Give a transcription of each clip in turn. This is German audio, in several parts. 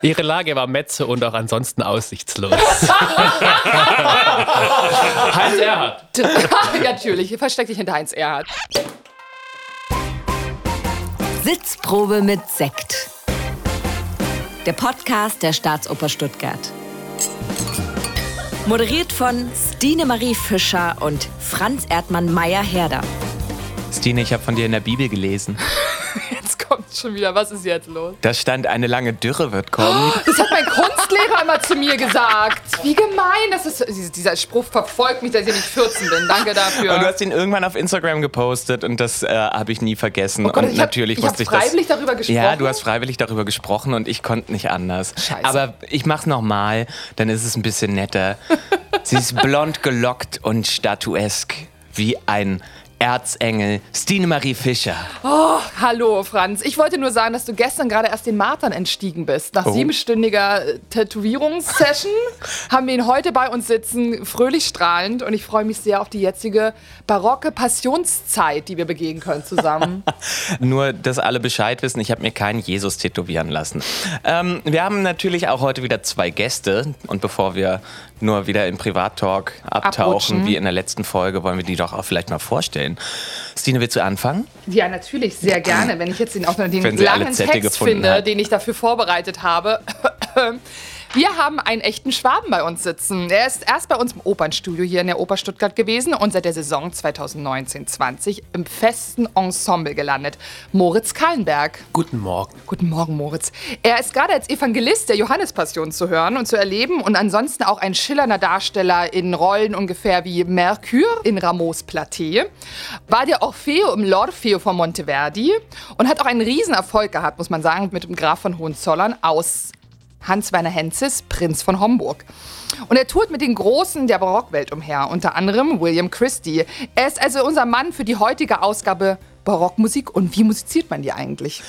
Ihre Lage war Metze und auch ansonsten aussichtslos. Heinz Erhardt. ja, natürlich, versteck dich hinter Heinz Erhardt. Sitzprobe mit Sekt. Der Podcast der Staatsoper Stuttgart. Moderiert von Stine Marie Fischer und Franz Erdmann Meyer-Herder. Stine, ich habe von dir in der Bibel gelesen. Kommt schon wieder. Was ist jetzt los? Da stand, eine lange Dürre wird kommen. Das hat mein Kunstlehrer immer zu mir gesagt. Wie gemein. Das ist, dieser Spruch verfolgt mich, dass ich nicht 14 bin. Danke dafür. Und du hast ihn irgendwann auf Instagram gepostet und das äh, habe ich nie vergessen. Oh Gott, und ich natürlich hab, musste ich ich das. freiwillig darüber gesprochen. Ja, du hast freiwillig darüber gesprochen und ich konnte nicht anders. Scheiße. Aber ich mach's nochmal, dann ist es ein bisschen netter. Sie ist blond gelockt und statuesk wie ein Erzengel. Stine Marie Fischer. Oh, hallo, Franz. Ich wollte nur sagen, dass du gestern gerade erst den Martern entstiegen bist. Nach Oh. siebenstündiger äh, Tätowierungssession haben wir ihn heute bei uns sitzen, fröhlich strahlend. Und ich freue mich sehr auf die jetzige barocke Passionszeit, die wir begehen können zusammen. Nur, dass alle Bescheid wissen, ich habe mir keinen Jesus tätowieren lassen. Ähm, wir haben natürlich auch heute wieder zwei Gäste. Und bevor wir nur wieder im Privattalk abtauchen, Abrutschen. wie in der letzten Folge, wollen wir die doch auch vielleicht mal vorstellen. Stine, willst du anfangen? ja, natürlich, sehr gerne. Wenn ich jetzt den, auch noch den langen Text finde, hat. den ich dafür vorbereitet habe. Wir haben einen echten Schwaben bei uns sitzen. Er ist erst bei uns im Opernstudio hier in der Oper Stuttgart gewesen und seit der Saison 2019-20 im festen Ensemble gelandet. Moritz Kallenberg. Guten Morgen. Guten Morgen, Moritz. Er ist gerade als Evangelist der Johannespassion zu hören und zu erleben und ansonsten auch ein schillernder Darsteller in Rollen ungefähr wie Mercure in Ramos Platé, war der Orfeo im L'Orfeo von Monteverdi und hat auch einen Riesenerfolg gehabt, muss man sagen, mit dem Graf von Hohenzollern aus Hans-Werner Henzes, Prinz von Homburg. Und er tourt mit den Großen der Barockwelt umher, unter anderem William Christie. Er ist also unser Mann für die heutige Ausgabe Barockmusik. Und wie musiziert man die eigentlich?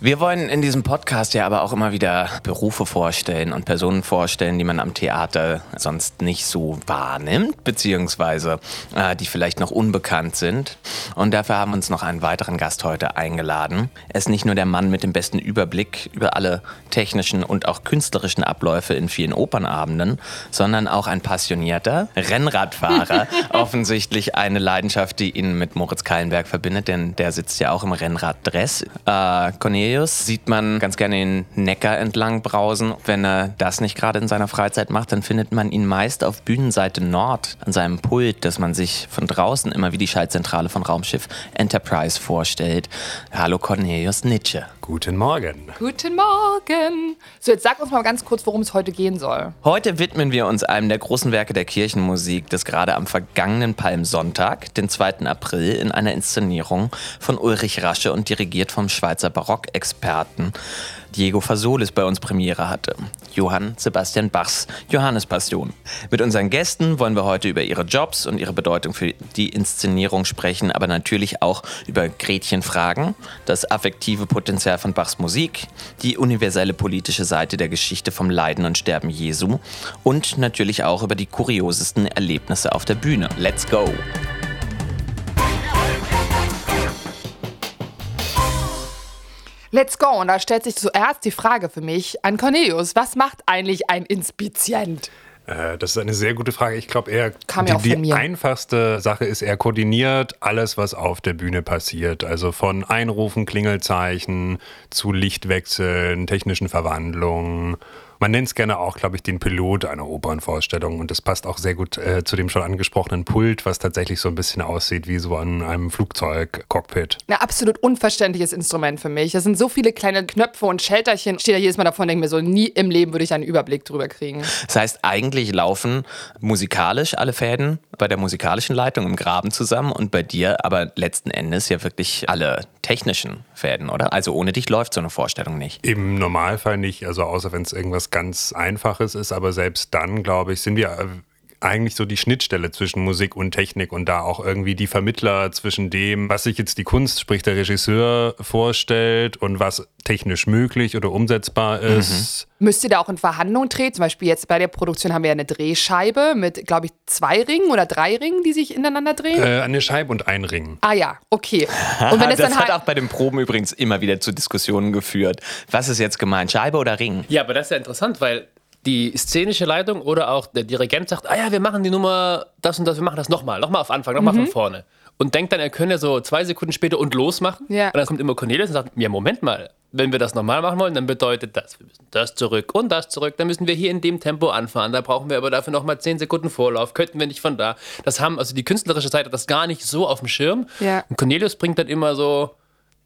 Wir wollen in diesem Podcast ja aber auch immer wieder Berufe vorstellen und Personen vorstellen, die man am Theater sonst nicht so wahrnimmt, beziehungsweise äh, die vielleicht noch unbekannt sind. Und dafür haben wir uns noch einen weiteren Gast heute eingeladen. Er ist nicht nur der Mann mit dem besten Überblick über alle technischen und auch künstlerischen Abläufe in vielen Opernabenden, sondern auch ein passionierter Rennradfahrer. Offensichtlich eine Leidenschaft, die ihn mit Moritz Kallenberg verbindet, denn der sitzt ja auch im Rennraddress. Äh, Cornelius sieht man ganz gerne den Neckar entlang brausen. Wenn er das nicht gerade in seiner Freizeit macht, dann findet man ihn meist auf Bühnenseite Nord an seinem Pult, das man sich von draußen immer wie die Schaltzentrale von Raumschiff Enterprise vorstellt. Hallo Cornelius Nitsche. Guten Morgen. Guten Morgen. So, jetzt sag uns mal ganz kurz, worum es heute gehen soll. Heute widmen wir uns einem der großen Werke der Kirchenmusik, das gerade am vergangenen Palmsonntag, den 2. April, in einer Inszenierung von Ulrich Rasche und dirigiert vom Schweizer Barockexperten Diego Fasolis bei uns Premiere hatte. Johann Sebastian Bachs Johannespassion. Mit unseren Gästen wollen wir heute über ihre Jobs und ihre Bedeutung für die Inszenierung sprechen, aber natürlich auch über Gretchenfragen, das affektive Potenzial von Bachs Musik, die universelle politische Seite der Geschichte vom Leiden und Sterben Jesu und natürlich auch über die kuriosesten Erlebnisse auf der Bühne. Let's go! Let's go. Und da stellt sich zuerst die Frage für mich an Cornelius. Was macht eigentlich ein Inspizient? Äh, das ist eine sehr gute Frage. Ich glaube, er Kam die, ja die mir. einfachste Sache ist, er koordiniert alles, was auf der Bühne passiert. Also von Einrufen, Klingelzeichen zu Lichtwechseln, technischen Verwandlungen. Man nennt es gerne auch, glaube ich, den Pilot einer Opernvorstellung. Und das passt auch sehr gut äh, zu dem schon angesprochenen Pult, was tatsächlich so ein bisschen aussieht wie so an einem Flugzeug-Cockpit. Ein absolut unverständliches Instrument für mich. Das sind so viele kleine Knöpfe und Schalterchen. Ich stehe da jedes Mal davon und denke mir so, nie im Leben würde ich einen Überblick drüber kriegen. Das heißt, eigentlich laufen musikalisch alle Fäden bei der musikalischen Leitung im Graben zusammen und bei dir aber letzten Endes ja wirklich alle technischen Fäden, oder? Also ohne dich läuft so eine Vorstellung nicht. Im Normalfall nicht, also außer wenn es irgendwas ganz Einfaches ist, aber selbst dann, glaube ich, sind wir äh, eigentlich so die Schnittstelle zwischen Musik und Technik und da auch irgendwie die Vermittler zwischen dem, was sich jetzt die Kunst, sprich der Regisseur, vorstellt und was technisch möglich oder umsetzbar ist. Mhm. Müsst ihr da auch in Verhandlungen treten? Zum Beispiel jetzt bei der Produktion haben wir ja eine Drehscheibe mit, glaube ich, zwei Ringen oder drei Ringen, die sich ineinander drehen. Äh, eine Scheibe und ein Ring. Ah ja, okay. Und wenn es das dann hat halt auch bei den Proben übrigens immer wieder zu Diskussionen geführt. Was ist jetzt gemeint, Scheibe oder Ring? Ja, aber das ist ja interessant, weil die szenische Leitung oder auch der Dirigent sagt, ah ja, wir machen die Nummer das und das, wir machen das nochmal, nochmal auf Anfang, nochmal mhm. von vorne. Und denkt dann, er könne so zwei Sekunden später und losmachen. Ja. Und dann kommt immer Cornelius und sagt, ja, Moment mal, wenn wir das nochmal machen wollen, dann bedeutet das, wir müssen das zurück und das zurück, dann müssen wir hier in dem Tempo anfahren, da brauchen wir aber dafür nochmal zehn Sekunden Vorlauf, könnten wir nicht von da. Das haben, also die künstlerische Seite hat das gar nicht so auf dem Schirm. Ja. Und Cornelius bringt dann immer so,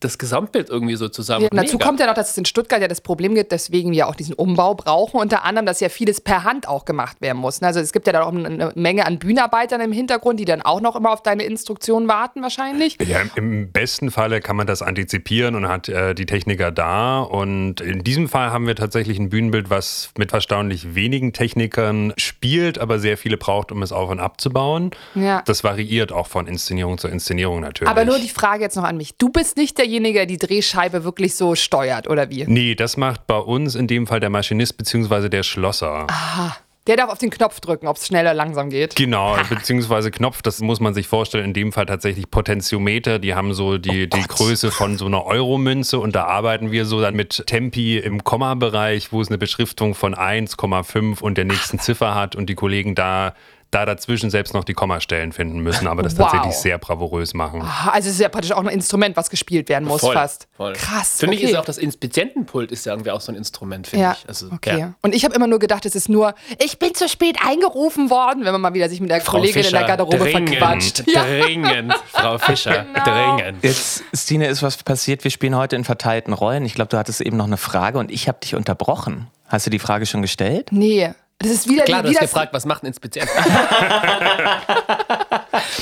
das Gesamtbild irgendwie so zusammen. Ja, dazu kommt ja noch, dass es in Stuttgart ja das Problem gibt, deswegen wir auch diesen Umbau brauchen. Unter anderem, dass ja vieles per Hand auch gemacht werden muss. Also es gibt ja da auch eine Menge an Bühnenarbeitern im Hintergrund, die dann auch noch immer auf deine Instruktionen warten wahrscheinlich. Ja, im besten Falle kann man das antizipieren und hat äh, die Techniker da. Und in diesem Fall haben wir tatsächlich ein Bühnenbild, was mit erstaunlich wenigen Technikern spielt, aber sehr viele braucht, um es auf und abzubauen. Ja. Das variiert auch von Inszenierung zu Inszenierung natürlich. Aber nur die Frage jetzt noch an mich. Du bist nicht der derjenige, der die Drehscheibe wirklich so steuert, oder wie? Nee, das macht bei uns in dem Fall der Maschinist bzw. der Schlosser. Aha. Der darf auf den Knopf drücken, ob es schnell oder langsam geht. Genau, beziehungsweise Knopf, das muss man sich vorstellen, in dem Fall tatsächlich Potentiometer, die haben so die, oh die Größe von so einer Euromünze und da arbeiten wir so dann mit Tempi im Komma-Bereich, wo es eine Beschriftung von 1,5 und der nächsten Ziffer hat und die Kollegen da da dazwischen selbst noch die Kommastellen finden müssen, aber das wow. tatsächlich sehr bravourös machen. Also es ist ja praktisch auch ein Instrument, was gespielt werden muss voll, fast. Voll. Krass. Für okay. mich ist auch das Inspizientenpult ist ja irgendwie auch so ein Instrument, finde ja. ich. Also, okay. Ja. Und ich habe immer nur gedacht, es ist nur, ich bin zu spät eingerufen worden, wenn man mal wieder sich mit der Frau Kollegin Fischer, in der Garderobe dringend, verquatscht. Dringend, Frau Fischer, genau. dringend. Jetzt, Stine, ist was passiert. Wir spielen heute in verteilten Rollen. Ich glaube, du hattest eben noch eine Frage und ich habe dich unterbrochen. Hast du die Frage schon gestellt? Nee. Das ist wieder Klar, die, du hast gefragt, was macht ein Inspizient?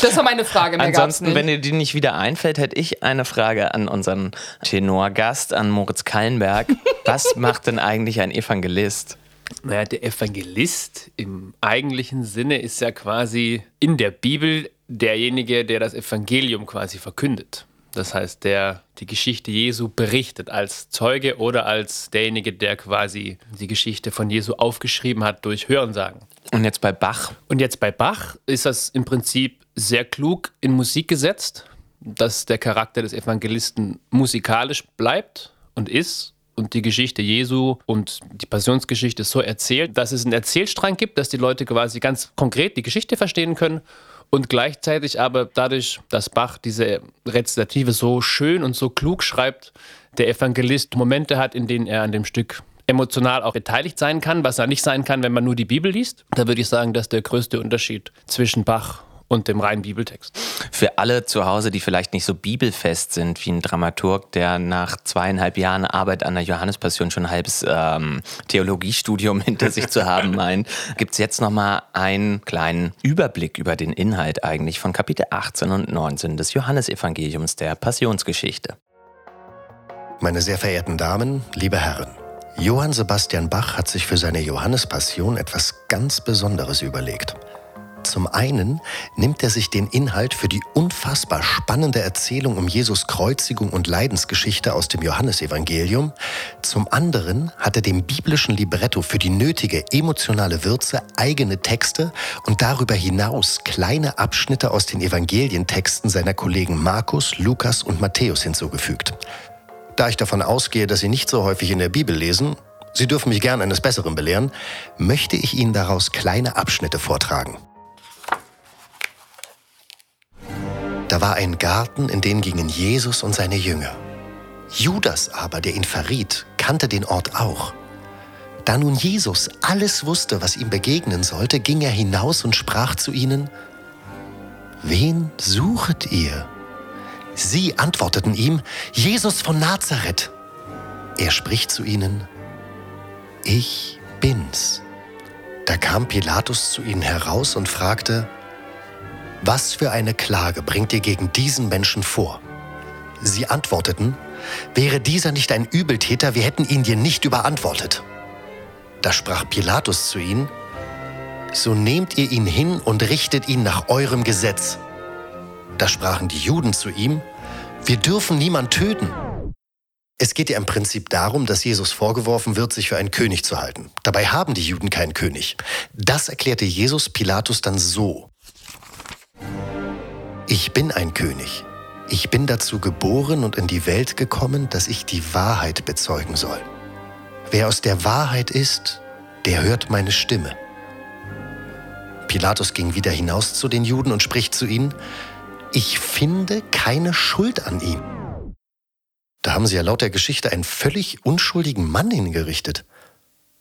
das war meine Frage. Mehr Ansonsten, wenn dir die nicht wieder einfällt, hätte ich eine Frage an unseren Tenorgast, an Moritz Kallenberg. was macht denn eigentlich ein Evangelist? Naja, der Evangelist im eigentlichen Sinne ist ja quasi in der Bibel derjenige, der das Evangelium quasi verkündet. Das heißt, der die Geschichte Jesu berichtet als Zeuge oder als derjenige, der quasi die Geschichte von Jesu aufgeschrieben hat durch Hörensagen. Und jetzt bei Bach? Und jetzt bei Bach ist das im Prinzip sehr klug in Musik gesetzt, dass der Charakter des Evangelisten musikalisch bleibt und ist und die Geschichte Jesu und die Passionsgeschichte so erzählt, dass es einen Erzählstrang gibt, dass die Leute quasi ganz konkret die Geschichte verstehen können und gleichzeitig aber dadurch, dass Bach diese Rezitative so schön und so klug schreibt, der Evangelist Momente hat, in denen er an dem Stück emotional auch beteiligt sein kann, was er nicht sein kann, wenn man nur die Bibel liest. Da würde ich sagen, dass der größte Unterschied zwischen Bach und dem reinen Bibeltext. Für alle zu Hause, die vielleicht nicht so bibelfest sind wie ein Dramaturg, der nach zweieinhalb Jahren Arbeit an der Johannespassion schon ein halbes ähm, Theologiestudium hinter sich zu haben meint, gibt es jetzt nochmal einen kleinen Überblick über den Inhalt eigentlich von Kapitel 18 und 19 des Johannesevangeliums der Passionsgeschichte. Meine sehr verehrten Damen, liebe Herren, Johann Sebastian Bach hat sich für seine Johannespassion etwas ganz Besonderes überlegt – zum einen nimmt er sich den Inhalt für die unfassbar spannende Erzählung um Jesus Kreuzigung und Leidensgeschichte aus dem Johannesevangelium. Zum anderen hat er dem biblischen Libretto für die nötige emotionale Würze eigene Texte und darüber hinaus kleine Abschnitte aus den Evangelientexten seiner Kollegen Markus, Lukas und Matthäus hinzugefügt. Da ich davon ausgehe, dass Sie nicht so häufig in der Bibel lesen, Sie dürfen mich gern eines Besseren belehren, möchte ich Ihnen daraus kleine Abschnitte vortragen. Da war ein Garten, in den gingen Jesus und seine Jünger. Judas aber, der ihn verriet, kannte den Ort auch. Da nun Jesus alles wusste, was ihm begegnen sollte, ging er hinaus und sprach zu ihnen, Wen suchet ihr? Sie antworteten ihm, Jesus von Nazareth. Er spricht zu ihnen, Ich bin's. Da kam Pilatus zu ihnen heraus und fragte, was für eine Klage bringt ihr gegen diesen Menschen vor? Sie antworteten, wäre dieser nicht ein Übeltäter, wir hätten ihn dir nicht überantwortet. Da sprach Pilatus zu ihnen, so nehmt ihr ihn hin und richtet ihn nach eurem Gesetz. Da sprachen die Juden zu ihm, wir dürfen niemand töten. Es geht ja im Prinzip darum, dass Jesus vorgeworfen wird, sich für einen König zu halten. Dabei haben die Juden keinen König. Das erklärte Jesus Pilatus dann so. Ich bin ein König. Ich bin dazu geboren und in die Welt gekommen, dass ich die Wahrheit bezeugen soll. Wer aus der Wahrheit ist, der hört meine Stimme. Pilatus ging wieder hinaus zu den Juden und spricht zu ihnen, ich finde keine Schuld an ihm. Da haben sie ja laut der Geschichte einen völlig unschuldigen Mann hingerichtet.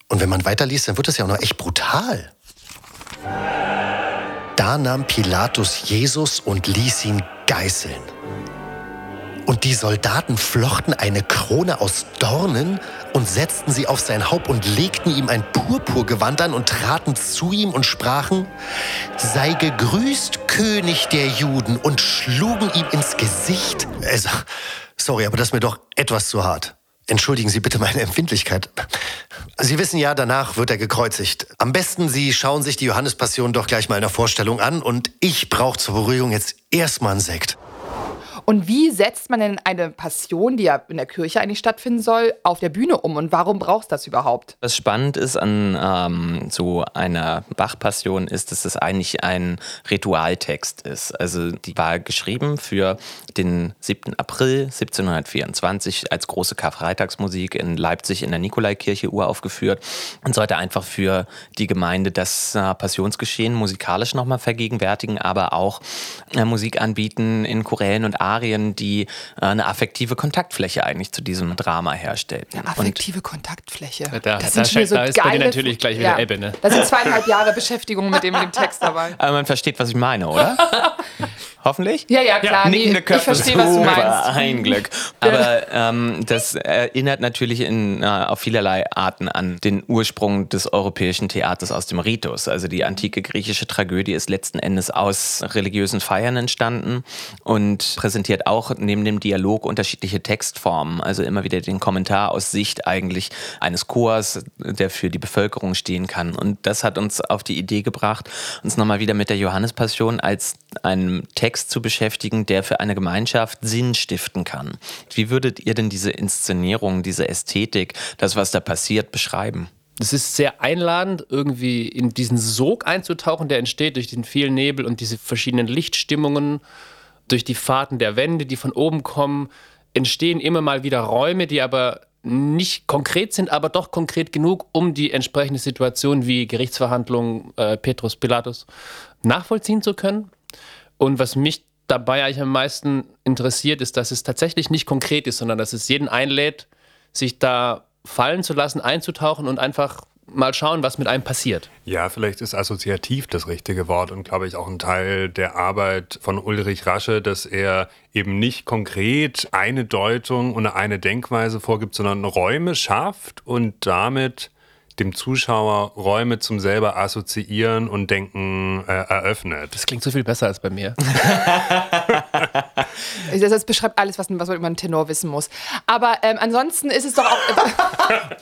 Und wenn man weiterliest, dann wird das ja auch noch echt brutal. Da nahm Pilatus Jesus und ließ ihn geißeln. Und die Soldaten flochten eine Krone aus Dornen und setzten sie auf sein Haupt und legten ihm ein Purpurgewand an und traten zu ihm und sprachen, sei gegrüßt, König der Juden, und schlugen ihm ins Gesicht. Also, sorry, aber das ist mir doch etwas zu hart. Entschuldigen Sie bitte meine Empfindlichkeit. Sie wissen ja, danach wird er gekreuzigt. Am besten, Sie schauen sich die Johannespassion doch gleich mal in der Vorstellung an und ich brauche zur Beruhigung jetzt erstmal einen Sekt. Und wie setzt man denn eine Passion, die ja in der Kirche eigentlich stattfinden soll, auf der Bühne um? Und warum brauchst du das überhaupt? Was spannend ist an ähm, so einer Bach-Passion ist, dass es eigentlich ein Ritualtext ist. Also die war geschrieben für den 7. April 1724 als große Karfreitagsmusik in Leipzig in der Nikolaikirche uraufgeführt und sollte einfach für die Gemeinde das äh, Passionsgeschehen musikalisch nochmal vergegenwärtigen, aber auch äh, Musik anbieten in Chorälen und Arien Szenarien, die äh, eine affektive Kontaktfläche eigentlich zu diesem Drama herstellen. Eine affektive Kontaktfläche. Da, das da, sind so da ist geile, bei dir natürlich gleich wieder ja, Ebbe, ne? Das sind zweieinhalb Jahre Beschäftigung mit dem, mit dem Text dabei. Aber man versteht, was ich meine, oder? Hoffentlich? Ja, ja, klar. Ja, nee, ich verstehe, was du meinst. Ein Glück. Aber ähm, das erinnert natürlich in, äh, auf vielerlei Arten an den Ursprung des europäischen Theaters aus dem Ritus. Also die antike griechische Tragödie ist letzten Endes aus religiösen Feiern entstanden und präsentiert auch neben dem Dialog unterschiedliche Textformen. Also immer wieder den Kommentar aus Sicht eigentlich eines Chors, der für die Bevölkerung stehen kann. Und das hat uns auf die Idee gebracht, uns nochmal wieder mit der Johannespassion als einem Text Text zu beschäftigen, der für eine Gemeinschaft Sinn stiften kann. Wie würdet ihr denn diese Inszenierung, diese Ästhetik, das, was da passiert, beschreiben? Es ist sehr einladend, irgendwie in diesen Sog einzutauchen, der entsteht durch den vielen Nebel und diese verschiedenen Lichtstimmungen, durch die Fahrten der Wände, die von oben kommen, entstehen immer mal wieder Räume, die aber nicht konkret sind, aber doch konkret genug, um die entsprechende Situation wie Gerichtsverhandlungen äh, Petrus Pilatus nachvollziehen zu können. Und was mich dabei eigentlich am meisten interessiert, ist, dass es tatsächlich nicht konkret ist, sondern dass es jeden einlädt, sich da fallen zu lassen, einzutauchen und einfach mal schauen, was mit einem passiert. Ja, vielleicht ist assoziativ das richtige Wort und glaube ich auch ein Teil der Arbeit von Ulrich Rasche, dass er eben nicht konkret eine Deutung und eine Denkweise vorgibt, sondern Räume schafft und damit dem Zuschauer Räume zum selber assoziieren und denken äh, eröffnet. Das klingt so viel besser als bei mir. das beschreibt alles, was, was man über einen Tenor wissen muss. Aber ähm, ansonsten ist es doch auch.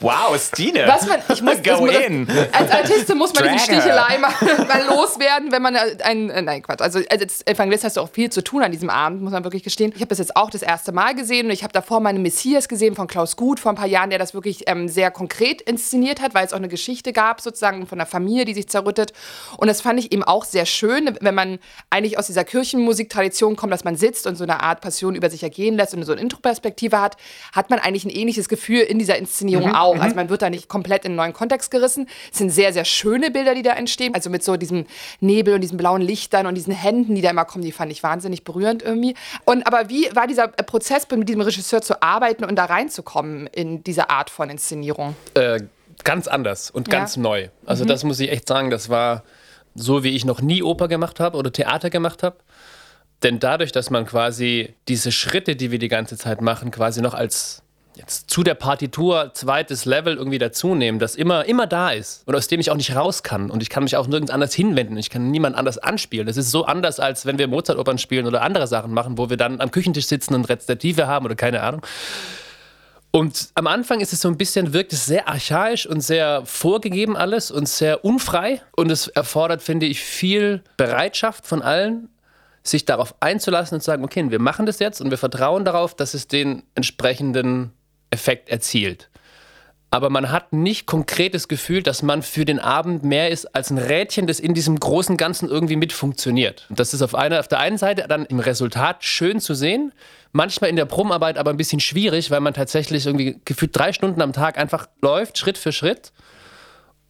wow, Stine! Was man, ich muss, Go muss, in. Als Artistin muss man diese Stichelei mal, mal, loswerden, wenn man ein. Äh, nein, Quatsch. Also als Evangelist hast du auch viel zu tun an diesem Abend, muss man wirklich gestehen. Ich habe das jetzt auch das erste Mal gesehen und ich habe davor meine Messias gesehen von Klaus Gut vor ein paar Jahren, der das wirklich ähm, sehr konkret inszeniert hat, weil es auch eine Geschichte gab, sozusagen von einer Familie, die sich zerrüttet. Und das fand ich eben auch sehr schön, wenn man eigentlich aus dieser Kirchenmusiktradition kommt, dass man sitzt und so eine Art Passion über sich ergehen lässt und so eine Introperspektive hat, hat man eigentlich ein ähnliches Gefühl in dieser Inszenierung mhm, auch. Mhm. Also man wird da nicht komplett in einen neuen Kontext gerissen. Es sind sehr, sehr schöne Bilder, die da entstehen. Also mit so diesem Nebel und diesen blauen Lichtern und diesen Händen, die da immer kommen, die fand ich wahnsinnig berührend irgendwie. Und aber wie war dieser Prozess, mit diesem Regisseur zu arbeiten und da reinzukommen in diese Art von Inszenierung? Äh, ganz anders und ganz ja. neu. Also mhm. das muss ich echt sagen, das war so, wie ich noch nie Oper gemacht habe oder Theater gemacht habe. Denn dadurch, dass man quasi diese Schritte, die wir die ganze Zeit machen, quasi noch als jetzt zu der Partitur zweites Level irgendwie dazu nehmen, das immer, immer da ist und aus dem ich auch nicht raus kann und ich kann mich auch nirgends anders hinwenden. Ich kann niemand anders anspielen. Das ist so anders, als wenn wir Mozart-Opern spielen oder andere Sachen machen, wo wir dann am Küchentisch sitzen und Rezitative haben oder keine Ahnung. Und am Anfang ist es so ein bisschen, wirkt es sehr archaisch und sehr vorgegeben alles und sehr unfrei. Und es erfordert, finde ich, viel Bereitschaft von allen, sich darauf einzulassen und zu sagen, okay, wir machen das jetzt und wir vertrauen darauf, dass es den entsprechenden Effekt erzielt. Aber man hat nicht konkretes Gefühl, dass man für den Abend mehr ist als ein Rädchen, das in diesem großen Ganzen irgendwie mit funktioniert. Das ist auf, einer, auf der einen Seite dann im Resultat schön zu sehen, manchmal in der Probenarbeit aber ein bisschen schwierig, weil man tatsächlich irgendwie gefühlt drei Stunden am Tag einfach läuft, Schritt für Schritt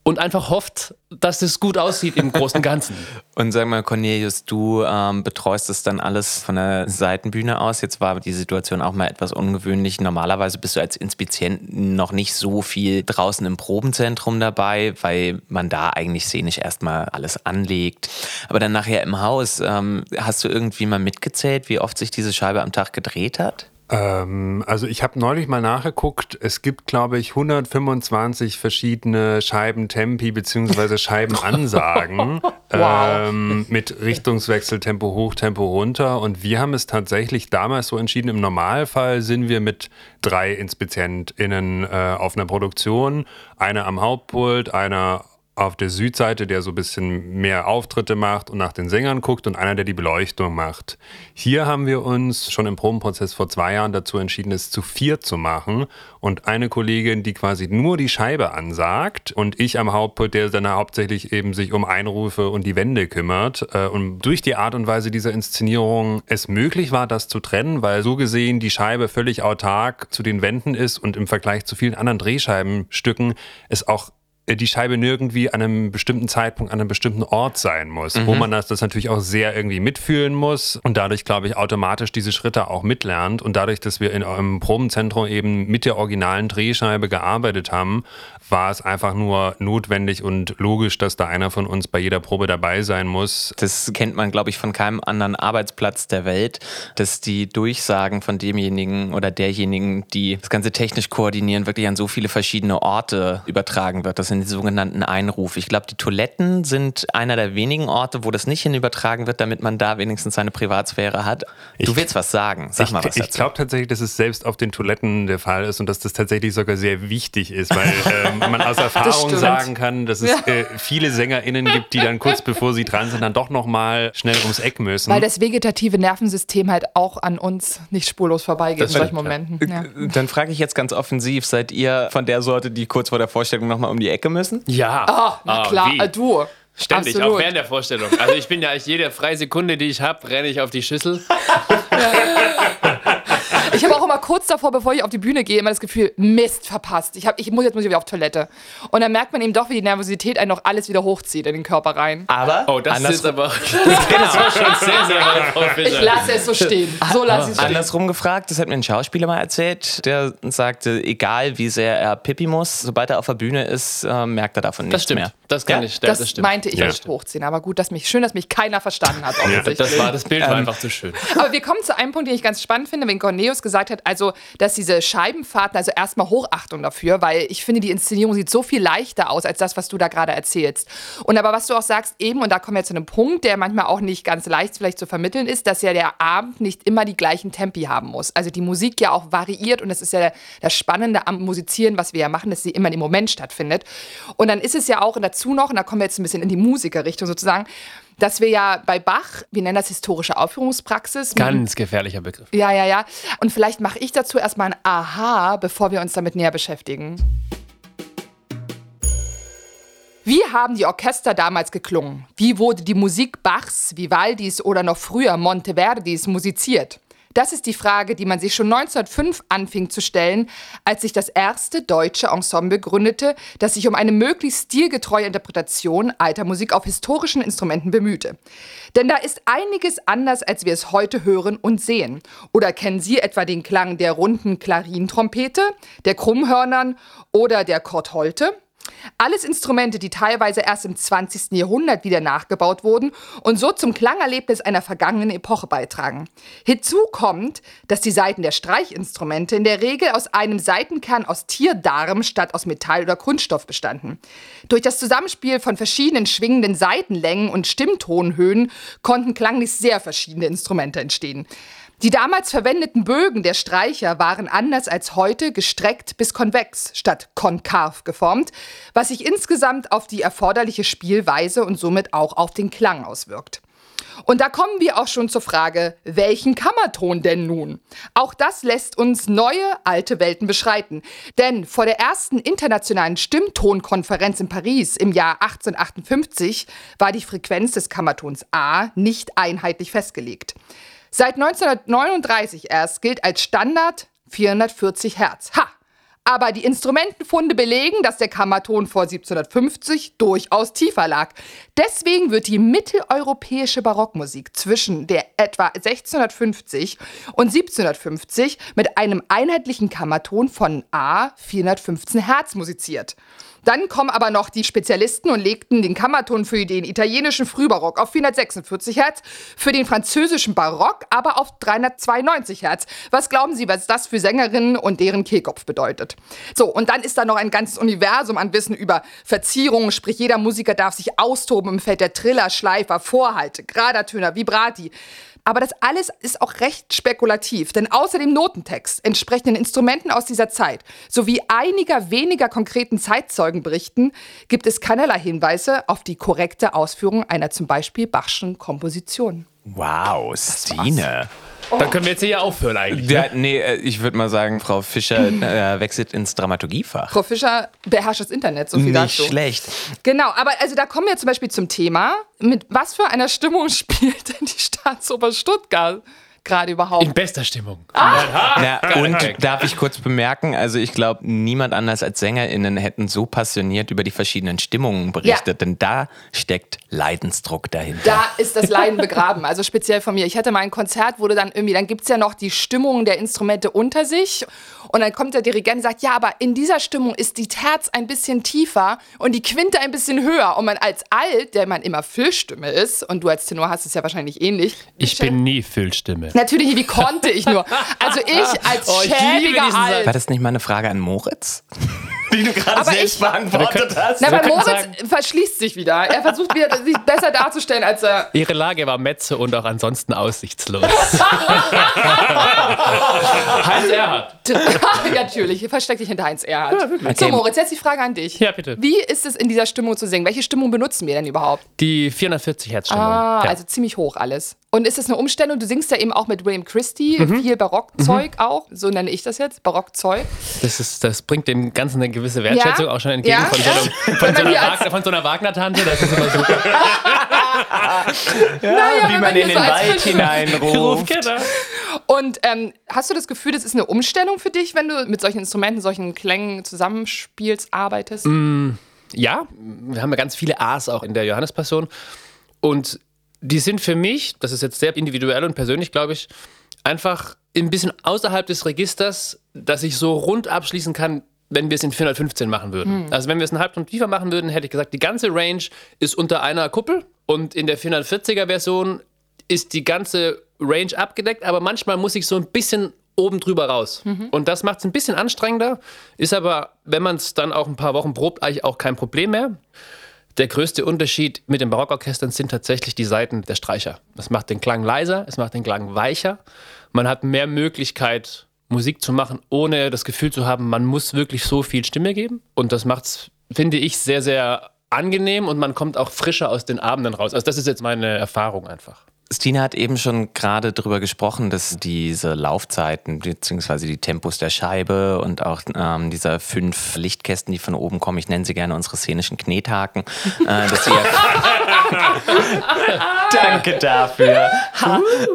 und einfach hofft, dass es gut aussieht im großen und Ganzen. und sag mal, Cornelius, du ähm, betreust das dann alles von der Seitenbühne aus. Jetzt war die Situation auch mal etwas ungewöhnlich. Normalerweise bist du als Inspizient noch nicht so viel draußen im Probenzentrum dabei, weil man da eigentlich szenisch erstmal alles anlegt. Aber dann nachher im Haus, ähm, hast du irgendwie mal mitgezählt, wie oft sich diese Scheibe am Tag gedreht hat? Ähm, also ich habe neulich mal nachgeguckt. Es gibt, glaube ich, 125 verschiedene Scheibentempi bzw. Scheibenansagen wow. ähm, mit Richtungswechsel, Tempo hoch, Tempo runter. Und wir haben es tatsächlich damals so entschieden. Im Normalfall sind wir mit drei InspizientInnen äh, auf einer Produktion. Einer am Hauptpult, einer auf der Südseite, der so ein bisschen mehr Auftritte macht und nach den Sängern guckt und einer, der die Beleuchtung macht. Hier haben wir uns schon im Probenprozess vor zwei Jahren dazu entschieden, es zu vier zu machen und eine Kollegin, die quasi nur die Scheibe ansagt und ich am Hauptpult, der dann hauptsächlich eben sich um Einrufe und die Wände kümmert. Äh, und durch die Art und Weise dieser Inszenierung es möglich war, das zu trennen, weil so gesehen die Scheibe völlig autark zu den Wänden ist und im Vergleich zu vielen anderen Drehscheibenstücken es auch die Scheibe nirgendwie an einem bestimmten Zeitpunkt an einem bestimmten Ort sein muss, mhm. wo man das, das natürlich auch sehr irgendwie mitfühlen muss und dadurch, glaube ich, automatisch diese Schritte auch mitlernt und dadurch, dass wir in einem Probenzentrum eben mit der originalen Drehscheibe gearbeitet haben, war es einfach nur notwendig und logisch, dass da einer von uns bei jeder Probe dabei sein muss. Das kennt man, glaube ich, von keinem anderen Arbeitsplatz der Welt, dass die Durchsagen von demjenigen oder derjenigen, die das Ganze technisch koordinieren, wirklich an so viele verschiedene Orte übertragen wird. Das sind die sogenannten Einrufe. Ich glaube, die Toiletten sind einer der wenigen Orte, wo das nicht hin übertragen wird, damit man da wenigstens seine Privatsphäre hat. Du ich, willst was sagen. Sag ich, mal was Ich glaube tatsächlich, dass es selbst auf den Toiletten der Fall ist und dass das tatsächlich sogar sehr wichtig ist, weil ähm, man aus Erfahrung sagen kann, dass es ja. äh, viele SängerInnen gibt, die dann kurz bevor sie dran sind, dann doch nochmal schnell ums Eck müssen. Weil das vegetative Nervensystem halt auch an uns nicht spurlos vorbeigeht das in solchen Momenten. Ja. Äh, dann frage ich jetzt ganz offensiv, seid ihr von der Sorte, die kurz vor der Vorstellung nochmal um die Ecke müssen? Ja. Oh, na oh, klar, wie? du. Ständig, Absolut. auch während der Vorstellung. Also ich bin ja jede freie Sekunde, die ich habe, renne ich auf die Schüssel. Ich habe auch immer kurz davor, bevor ich auf die Bühne gehe, immer das Gefühl, Mist, verpasst. Ich, hab, ich muss jetzt muss ich wieder auf Toilette. Und dann merkt man eben doch, wie die Nervosität einen noch alles wieder hochzieht in den Körper rein. Aber, oh, das ist aber das war schon sehr, sehr weit Ich lasse es so stehen. So lasse ich es stehen. Andersrum gefragt, das hat mir ein Schauspieler mal erzählt, der sagte, egal wie sehr er Pippi muss, sobald er auf der Bühne ist, äh, merkt er davon nichts mehr. Das kann ja? ich. Das, das meinte ich ja. nicht hochziehen. Aber gut, dass mich, schön, dass mich keiner verstanden hat. Ja, das, war, das Bild war ähm, einfach zu schön. Aber wir kommen zu einem Punkt, den ich ganz spannend finde, wenn Corneus gesagt hat, also dass diese Scheibenfahrten, also erstmal Hochachtung dafür, weil ich finde, die Inszenierung sieht so viel leichter aus als das, was du da gerade erzählst. Und aber was du auch sagst, eben, und da kommen wir zu einem Punkt, der manchmal auch nicht ganz leicht vielleicht zu vermitteln ist, dass ja der Abend nicht immer die gleichen Tempi haben muss. Also die Musik ja auch variiert und das ist ja das Spannende am Musizieren, was wir ja machen, dass sie immer im Moment stattfindet. Und dann ist es ja auch dazu noch, und da kommen wir jetzt ein bisschen in die Musikerrichtung sozusagen, dass wir ja bei Bach, wir nennen das historische Aufführungspraxis. Ganz gefährlicher Begriff. Ja, ja, ja. Und vielleicht mache ich dazu erstmal ein Aha, bevor wir uns damit näher beschäftigen. Wie haben die Orchester damals geklungen? Wie wurde die Musik Bachs, Vivaldis oder noch früher Monteverdis musiziert? Das ist die Frage, die man sich schon 1905 anfing zu stellen, als sich das erste deutsche Ensemble gründete, das sich um eine möglichst stilgetreue Interpretation alter Musik auf historischen Instrumenten bemühte. Denn da ist einiges anders, als wir es heute hören und sehen. Oder kennen Sie etwa den Klang der runden Klarintrompete, der Krummhörnern oder der Kortholte? Alles Instrumente, die teilweise erst im 20. Jahrhundert wieder nachgebaut wurden und so zum Klangerlebnis einer vergangenen Epoche beitragen. Hinzu kommt, dass die Saiten der Streichinstrumente in der Regel aus einem Saitenkern aus Tierdarm statt aus Metall oder Kunststoff bestanden. Durch das Zusammenspiel von verschiedenen schwingenden Saitenlängen und Stimmtonhöhen konnten klanglich sehr verschiedene Instrumente entstehen. Die damals verwendeten Bögen der Streicher waren anders als heute gestreckt bis konvex statt konkav geformt, was sich insgesamt auf die erforderliche Spielweise und somit auch auf den Klang auswirkt. Und da kommen wir auch schon zur Frage, welchen Kammerton denn nun? Auch das lässt uns neue, alte Welten beschreiten. Denn vor der ersten internationalen Stimmtonkonferenz in Paris im Jahr 1858 war die Frequenz des Kammertons A nicht einheitlich festgelegt. Seit 1939 erst gilt als Standard 440 Hertz. Ha! Aber die Instrumentenfunde belegen, dass der Kammerton vor 1750 durchaus tiefer lag. Deswegen wird die mitteleuropäische Barockmusik zwischen der etwa 1650 und 1750 mit einem einheitlichen Kammerton von A 415 Hertz musiziert. Dann kommen aber noch die Spezialisten und legten den Kammerton für den italienischen Frühbarock auf 446 Hertz, für den französischen Barock aber auf 392 Hertz. Was glauben Sie, was das für Sängerinnen und deren Kehlkopf bedeutet? So, und dann ist da noch ein ganzes Universum an Wissen über Verzierungen, sprich jeder Musiker darf sich austoben im Feld der Triller, Schleifer, Vorhalte, Gradertöner, Vibrati. Aber das alles ist auch recht spekulativ, denn außer dem Notentext, entsprechenden Instrumenten aus dieser Zeit sowie einiger weniger konkreten Zeitzeugenberichten gibt es keinerlei Hinweise auf die korrekte Ausführung einer zum Beispiel Bachschen Komposition. Wow, Stine. Dann können wir jetzt hier aufhören eigentlich. Ja, nee, äh, ich würde mal sagen, Frau Fischer äh, wechselt ins Dramaturgiefach. Frau Fischer beherrscht das Internet, so viel Nicht dazu. schlecht. Genau, aber also da kommen wir zum Beispiel zum Thema. Mit was für einer Stimmung spielt denn die Staatsoper Stuttgart gerade überhaupt? In bester Stimmung. Na, und darf ich kurz bemerken, also ich glaube, niemand anders als SängerInnen hätten so passioniert über die verschiedenen Stimmungen berichtet, denn da steckt Leidensdruck dahinter. da ist das Leiden begraben, also speziell von mir. Ich hatte mal ein Konzert, wo du dann irgendwie, dann gibt es ja noch die Stimmung der Instrumente unter sich und dann kommt der Dirigent und sagt, ja, aber in dieser Stimmung ist die Terz ein bisschen tiefer und die Quinte ein bisschen höher und man als Alt, der man immer Füllstimme ist und du als Tenor hast es ja wahrscheinlich ähnlich. Ich bin nie Füllstimme. Natürlich, wie konnte ich nur? Also ich als Oh, ich liebe schäbiger. Alt. War das nicht mal eine Frage an Moritz? Die du gerade Aber selbst ich- beantwortet hast. Na, weil Moritz sagen- verschließt sich wieder. Er versucht wieder, sich besser darzustellen, als er. Ihre Lage war Metze und auch ansonsten aussichtslos. Heinz Erhardt. ja, natürlich, versteck dich hinter Heinz Erhardt. So, Okay. Moritz, jetzt die Frage an dich. Ja, bitte. Wie ist es in dieser Stimmung zu singen? Welche Stimmung benutzen wir denn überhaupt? Die 440 Hertz Stimmung. Ah, ja. also ziemlich hoch alles. Und ist es eine Umstellung? Du singst ja eben auch mit William Christie, Mhm. viel Barockzeug auch. So nenne ich das jetzt, Barockzeug. das, ist, das bringt dem Ganzen eine gewisse Wertschätzung Ja? auch schon entgegen Ja? von, so einem, Wenn von, so man einer Wagner, von so einer Wagner-Tante. Das ist immer super. Naja, wie man hier in den so Wald hineinruft. Und ähm, hast du das Gefühl, das ist eine Umstellung für dich, wenn du mit solchen Instrumenten, solchen Klängen zusammenspielst, arbeitest? Ja, wir haben ja ganz viele A's auch in der Johannespassion. Und die sind für mich, das ist jetzt sehr individuell und persönlich, glaube ich, einfach ein bisschen außerhalb des Registers, dass ich so rund abschließen kann, wenn wir es in 415 machen würden. Also wenn wir es einen Halbton tiefer machen würden, hätte ich gesagt, die ganze Range ist unter einer Kuppel und in der 440er Version ist die ganze Range abgedeckt, aber manchmal muss ich so ein bisschen oben drüber raus. Und das macht es ein bisschen anstrengender, ist aber, wenn man es dann auch ein paar Wochen probt, eigentlich auch kein Problem mehr. Der größte Unterschied mit den Barockorchestern sind tatsächlich die Seiten der Streicher. Das macht den Klang leiser, es macht den Klang weicher. Man hat mehr Möglichkeit, Musik zu machen, ohne das Gefühl zu haben, man muss wirklich so viel Stimme geben. Und das macht es, finde ich, sehr, sehr angenehm und man kommt auch frischer aus den Abenden raus. Also das ist jetzt meine Erfahrung einfach. Stina hat eben schon gerade darüber gesprochen, dass diese Laufzeiten bzw. die Tempos der Scheibe und auch ähm, dieser fünf Lichtkästen, die von oben kommen, ich nenne sie gerne unsere szenischen Knethaken, äh, dass sie ja Danke dafür.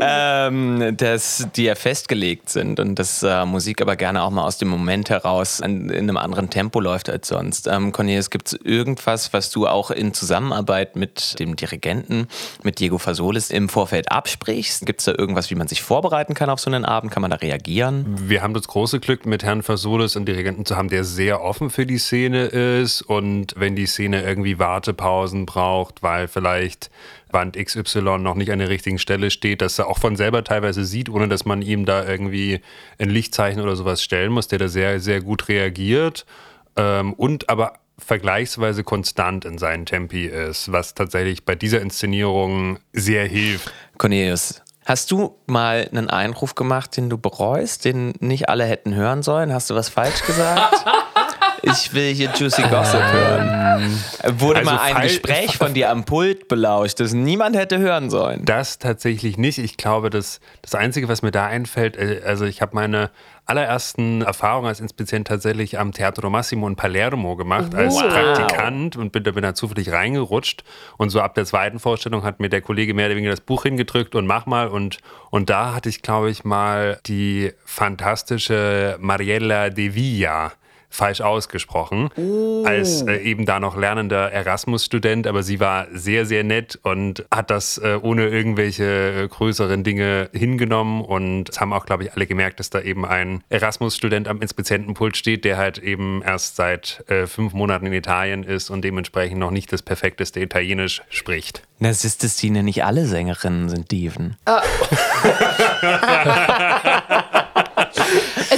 Ähm, dass die ja festgelegt sind und dass äh, Musik aber gerne auch mal aus dem Moment heraus in, in einem anderen Tempo läuft als sonst. Ähm, Cornelius, gibt es irgendwas, was du auch in Zusammenarbeit mit dem Dirigenten, mit Diego Fasolis im Vorfeld absprichst? Gibt es da irgendwas, wie man sich vorbereiten kann auf so einen Abend? Kann man da reagieren? Wir haben das große Glück, mit Herrn Fasolis einen Dirigenten zu haben, der sehr offen für die Szene ist. Und wenn die Szene irgendwie Wartepausen braucht, weil vielleicht Wand XY noch nicht an der richtigen Stelle steht, dass er auch von selber teilweise sieht, ohne dass man ihm da irgendwie ein Lichtzeichen oder sowas stellen muss, der da sehr, sehr gut reagiert ähm, und aber vergleichsweise konstant in seinen Tempi ist, was tatsächlich bei dieser Inszenierung sehr hilft. Cornelius, Hast du mal einen Einruf gemacht, den du bereust, den nicht alle hätten hören sollen? Hast du was falsch gesagt? Ich will hier Juicy Gossip hören. Wurde Also mal ein Gespräch von dir am Pult belauscht, das niemand hätte hören sollen. Das tatsächlich nicht. Ich glaube, das, das Einzige, was mir da einfällt, äh, also ich habe meine allerersten Erfahrungen als Inspizient tatsächlich am Teatro Massimo in Palermo gemacht, als Wow. Praktikant und bin, da bin da zufällig reingerutscht. Und so ab der zweiten Vorstellung hat mir der Kollege mehr oder weniger das Buch hingedrückt und mach mal. Und, und da hatte ich, glaube ich, mal die fantastische Mariella de Villa falsch ausgesprochen, als äh, eben da noch lernender Erasmus-Student, aber sie war sehr, sehr nett und hat das äh, ohne irgendwelche äh, größeren Dinge hingenommen und es haben auch, glaube ich, alle gemerkt, dass da eben ein Erasmus-Student am Inspizientenpult steht, der halt eben erst seit äh, fünf Monaten in Italien ist und dementsprechend noch nicht das perfekteste Italienisch spricht. Na, Sistine, nicht alle Sängerinnen sind Diven.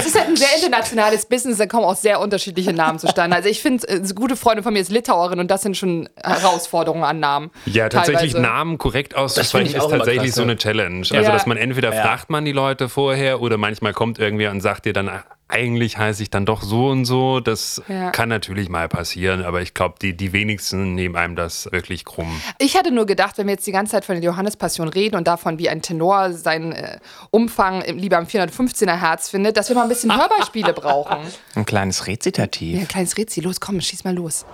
Es ist halt ein sehr internationales Business, da kommen auch sehr unterschiedliche Namen zustande. Also ich finde, äh, so gute Freunde von mir ist Litauerin und das sind schon Herausforderungen an Namen. Ja, tatsächlich teilweise. Namen korrekt auszusprechen ist tatsächlich krass, so eine Challenge. Also, Ja. dass man entweder fragt man die Leute vorher oder manchmal kommt irgendwer und sagt dir dann, eigentlich heiße ich dann doch so und so. Das Ja. kann natürlich mal passieren, aber ich glaube, die, die wenigsten nehmen einem das wirklich krumm. Ich hatte nur gedacht, wenn wir jetzt die ganze Zeit von der Johannespassion reden und davon, wie ein Tenor seinen äh, Umfang im- lieber am 415er Herz findet, dass wir mal ein bisschen Hörbeispiele brauchen. Ein kleines Ja, Rezitativ. ein kleines Rätsel. Los, komm, schieß mal los.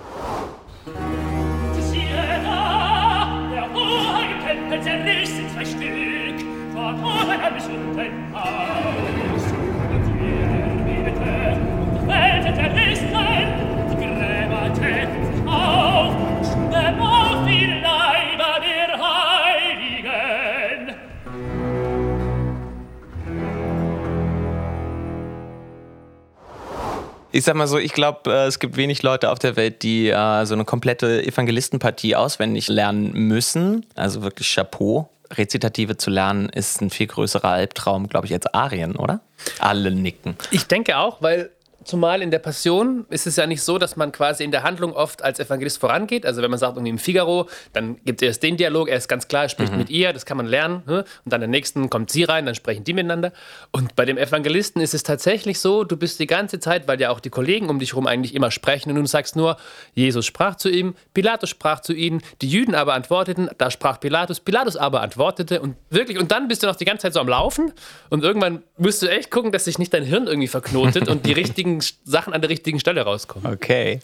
Ich sag mal so, ich glaube, äh, es gibt wenig Leute auf der Welt, die äh, so eine komplette Evangelistenpartie auswendig lernen müssen. Also wirklich Chapeau. Rezitative zu lernen ist ein viel größerer Albtraum, glaube ich, als Arien, oder? Alle nicken. Ich denke auch, weil zumal in der Passion ist es ja nicht so, dass man quasi in der Handlung oft als Evangelist vorangeht. Also wenn man sagt, irgendwie im Figaro, dann gibt es erst den Dialog, er ist ganz klar, er spricht mit ihr, das kann man lernen. ne? Und dann der nächsten kommt sie rein, dann sprechen die miteinander. Und bei dem Evangelisten ist es tatsächlich so, du bist die ganze Zeit, weil ja auch die Kollegen um dich herum eigentlich immer sprechen und du sagst nur, Jesus sprach zu ihm, Pilatus sprach zu ihnen, die Jüden aber antworteten, da sprach Pilatus, Pilatus aber antwortete und wirklich, und dann bist du noch die ganze Zeit so am Laufen und irgendwann musst du echt gucken, dass sich nicht dein Hirn irgendwie verknotet und die richtigen Sachen an der richtigen Stelle rauskommen. Okay.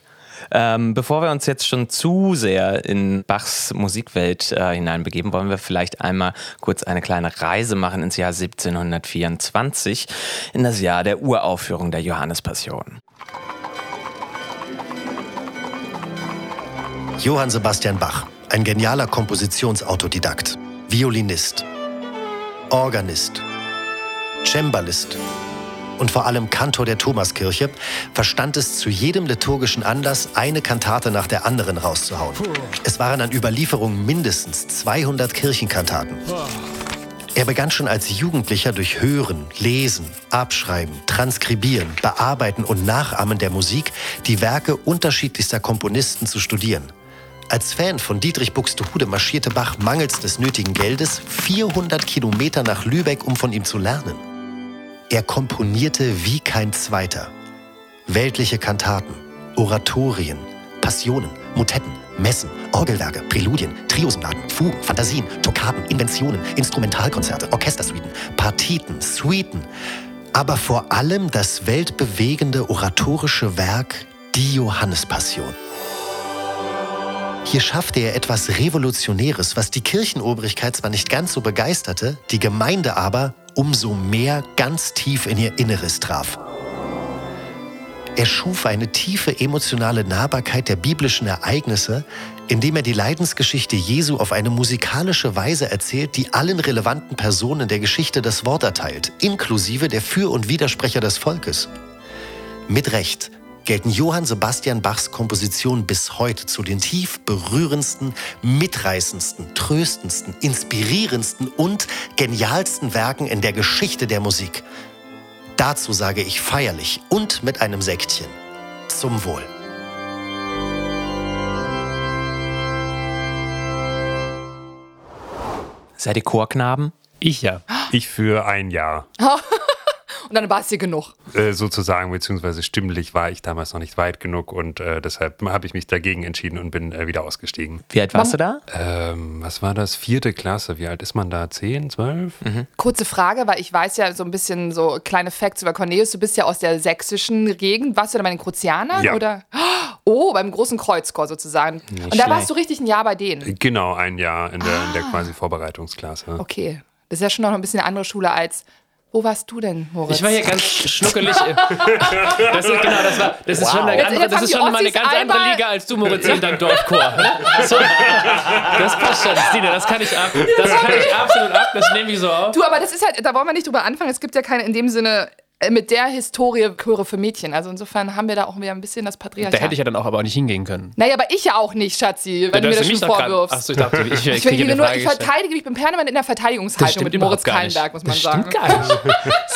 Ähm, bevor wir uns jetzt schon zu sehr in Bachs Musikwelt äh, hineinbegeben, wollen wir vielleicht einmal kurz eine kleine Reise machen ins Jahr 1724, in das Jahr der Uraufführung der Johannespassion. Johann Sebastian Bach, ein genialer Kompositionsautodidakt, Violinist, Organist, Cembalist und vor allem Kantor der Thomaskirche, verstand es zu jedem liturgischen Anlass, eine Kantate nach der anderen rauszuhauen. Es waren an Überlieferung mindestens 200 Kirchenkantaten. Er begann schon als Jugendlicher durch Hören, Lesen, Abschreiben, Transkribieren, Bearbeiten und Nachahmen der Musik die Werke unterschiedlichster Komponisten zu studieren. Als Fan von Dietrich Buxtehude marschierte Bach mangels des nötigen Geldes 400 Kilometer nach Lübeck, um von ihm zu lernen. Er komponierte wie kein Zweiter. Weltliche Kantaten, Oratorien, Passionen, Motetten, Messen, Orgelwerke, Präludien, Triosonaten, Fugen, Fantasien, Toccaten, Inventionen, Instrumentalkonzerte, Orchestersuiten, Partiten, Suiten. Aber vor allem das weltbewegende oratorische Werk Die Johannespassion. Hier schaffte er etwas Revolutionäres, was die Kirchenobrigkeit zwar nicht ganz so begeisterte, die Gemeinde aber umso mehr ganz tief in ihr Inneres traf. Er schuf eine tiefe emotionale Nahbarkeit der biblischen Ereignisse, indem er die Leidensgeschichte Jesu auf eine musikalische Weise erzählt, die allen relevanten Personen der Geschichte das Wort erteilt, inklusive der Für- und Widersprecher des Volkes. Mit Recht gelten Johann Sebastian Bachs Kompositionen bis heute zu den tief berührendsten, mitreißendsten, tröstendsten, inspirierendsten und genialsten Werken in der Geschichte der Musik. Dazu sage ich feierlich und mit einem Sektchen. Zum Wohl. Seid ihr Chorknaben? Ich ja. Ich für ein Jahr. Und dann war es dir genug. Äh, sozusagen, beziehungsweise stimmlich war ich damals noch nicht weit genug und äh, deshalb habe ich mich dagegen entschieden und bin äh, wieder ausgestiegen. Wie alt warst du da? Ähm, was war das? Vierte Klasse. Wie alt ist man da? Zehn, zwölf? Kurze Frage, weil ich weiß ja so ein bisschen so kleine Facts über Cornelius. Du bist ja aus der sächsischen Gegend. Warst du da bei den Kruzianern? Ja. Oder? Oh, beim großen Kreuzchor sozusagen. Und da warst du richtig ein Jahr bei denen. Genau, ein Jahr in der, in der quasi Vorbereitungsklasse. Okay. Das ist ja schon noch ein bisschen eine andere Schule als. Wo warst du denn, Moritz? Ich war hier ganz schnuckelig. Das ist, genau, das, war, das ist schon eine, Jetzt- andere, jetzt das ist schon mal eine ganz andere Liga als du, Moritz, in deinem Dorfchor. ne? So, das passt schon, Stine, das kann ich ab. Das kann ich absolut ab, das nehme ich so auf. Du, aber das ist halt, da wollen wir nicht drüber anfangen. Es gibt ja keine in dem Sinne mit der Historie Chöre für Mädchen. Also insofern haben wir da auch wieder ein bisschen das Patriarchat. Da hätte ich ja dann auch aber auch nicht hingehen können. naja, aber ich ja auch nicht, Schatzi, wenn du mir das schon vorwirfst. Achso, ich dachte, ich, ich, ich, nur, ich verteidige mich, ich bin permanent in der Verteidigungshaltung mit Moritz. Kallenberg, muss man Das sagen. stimmt gar nicht.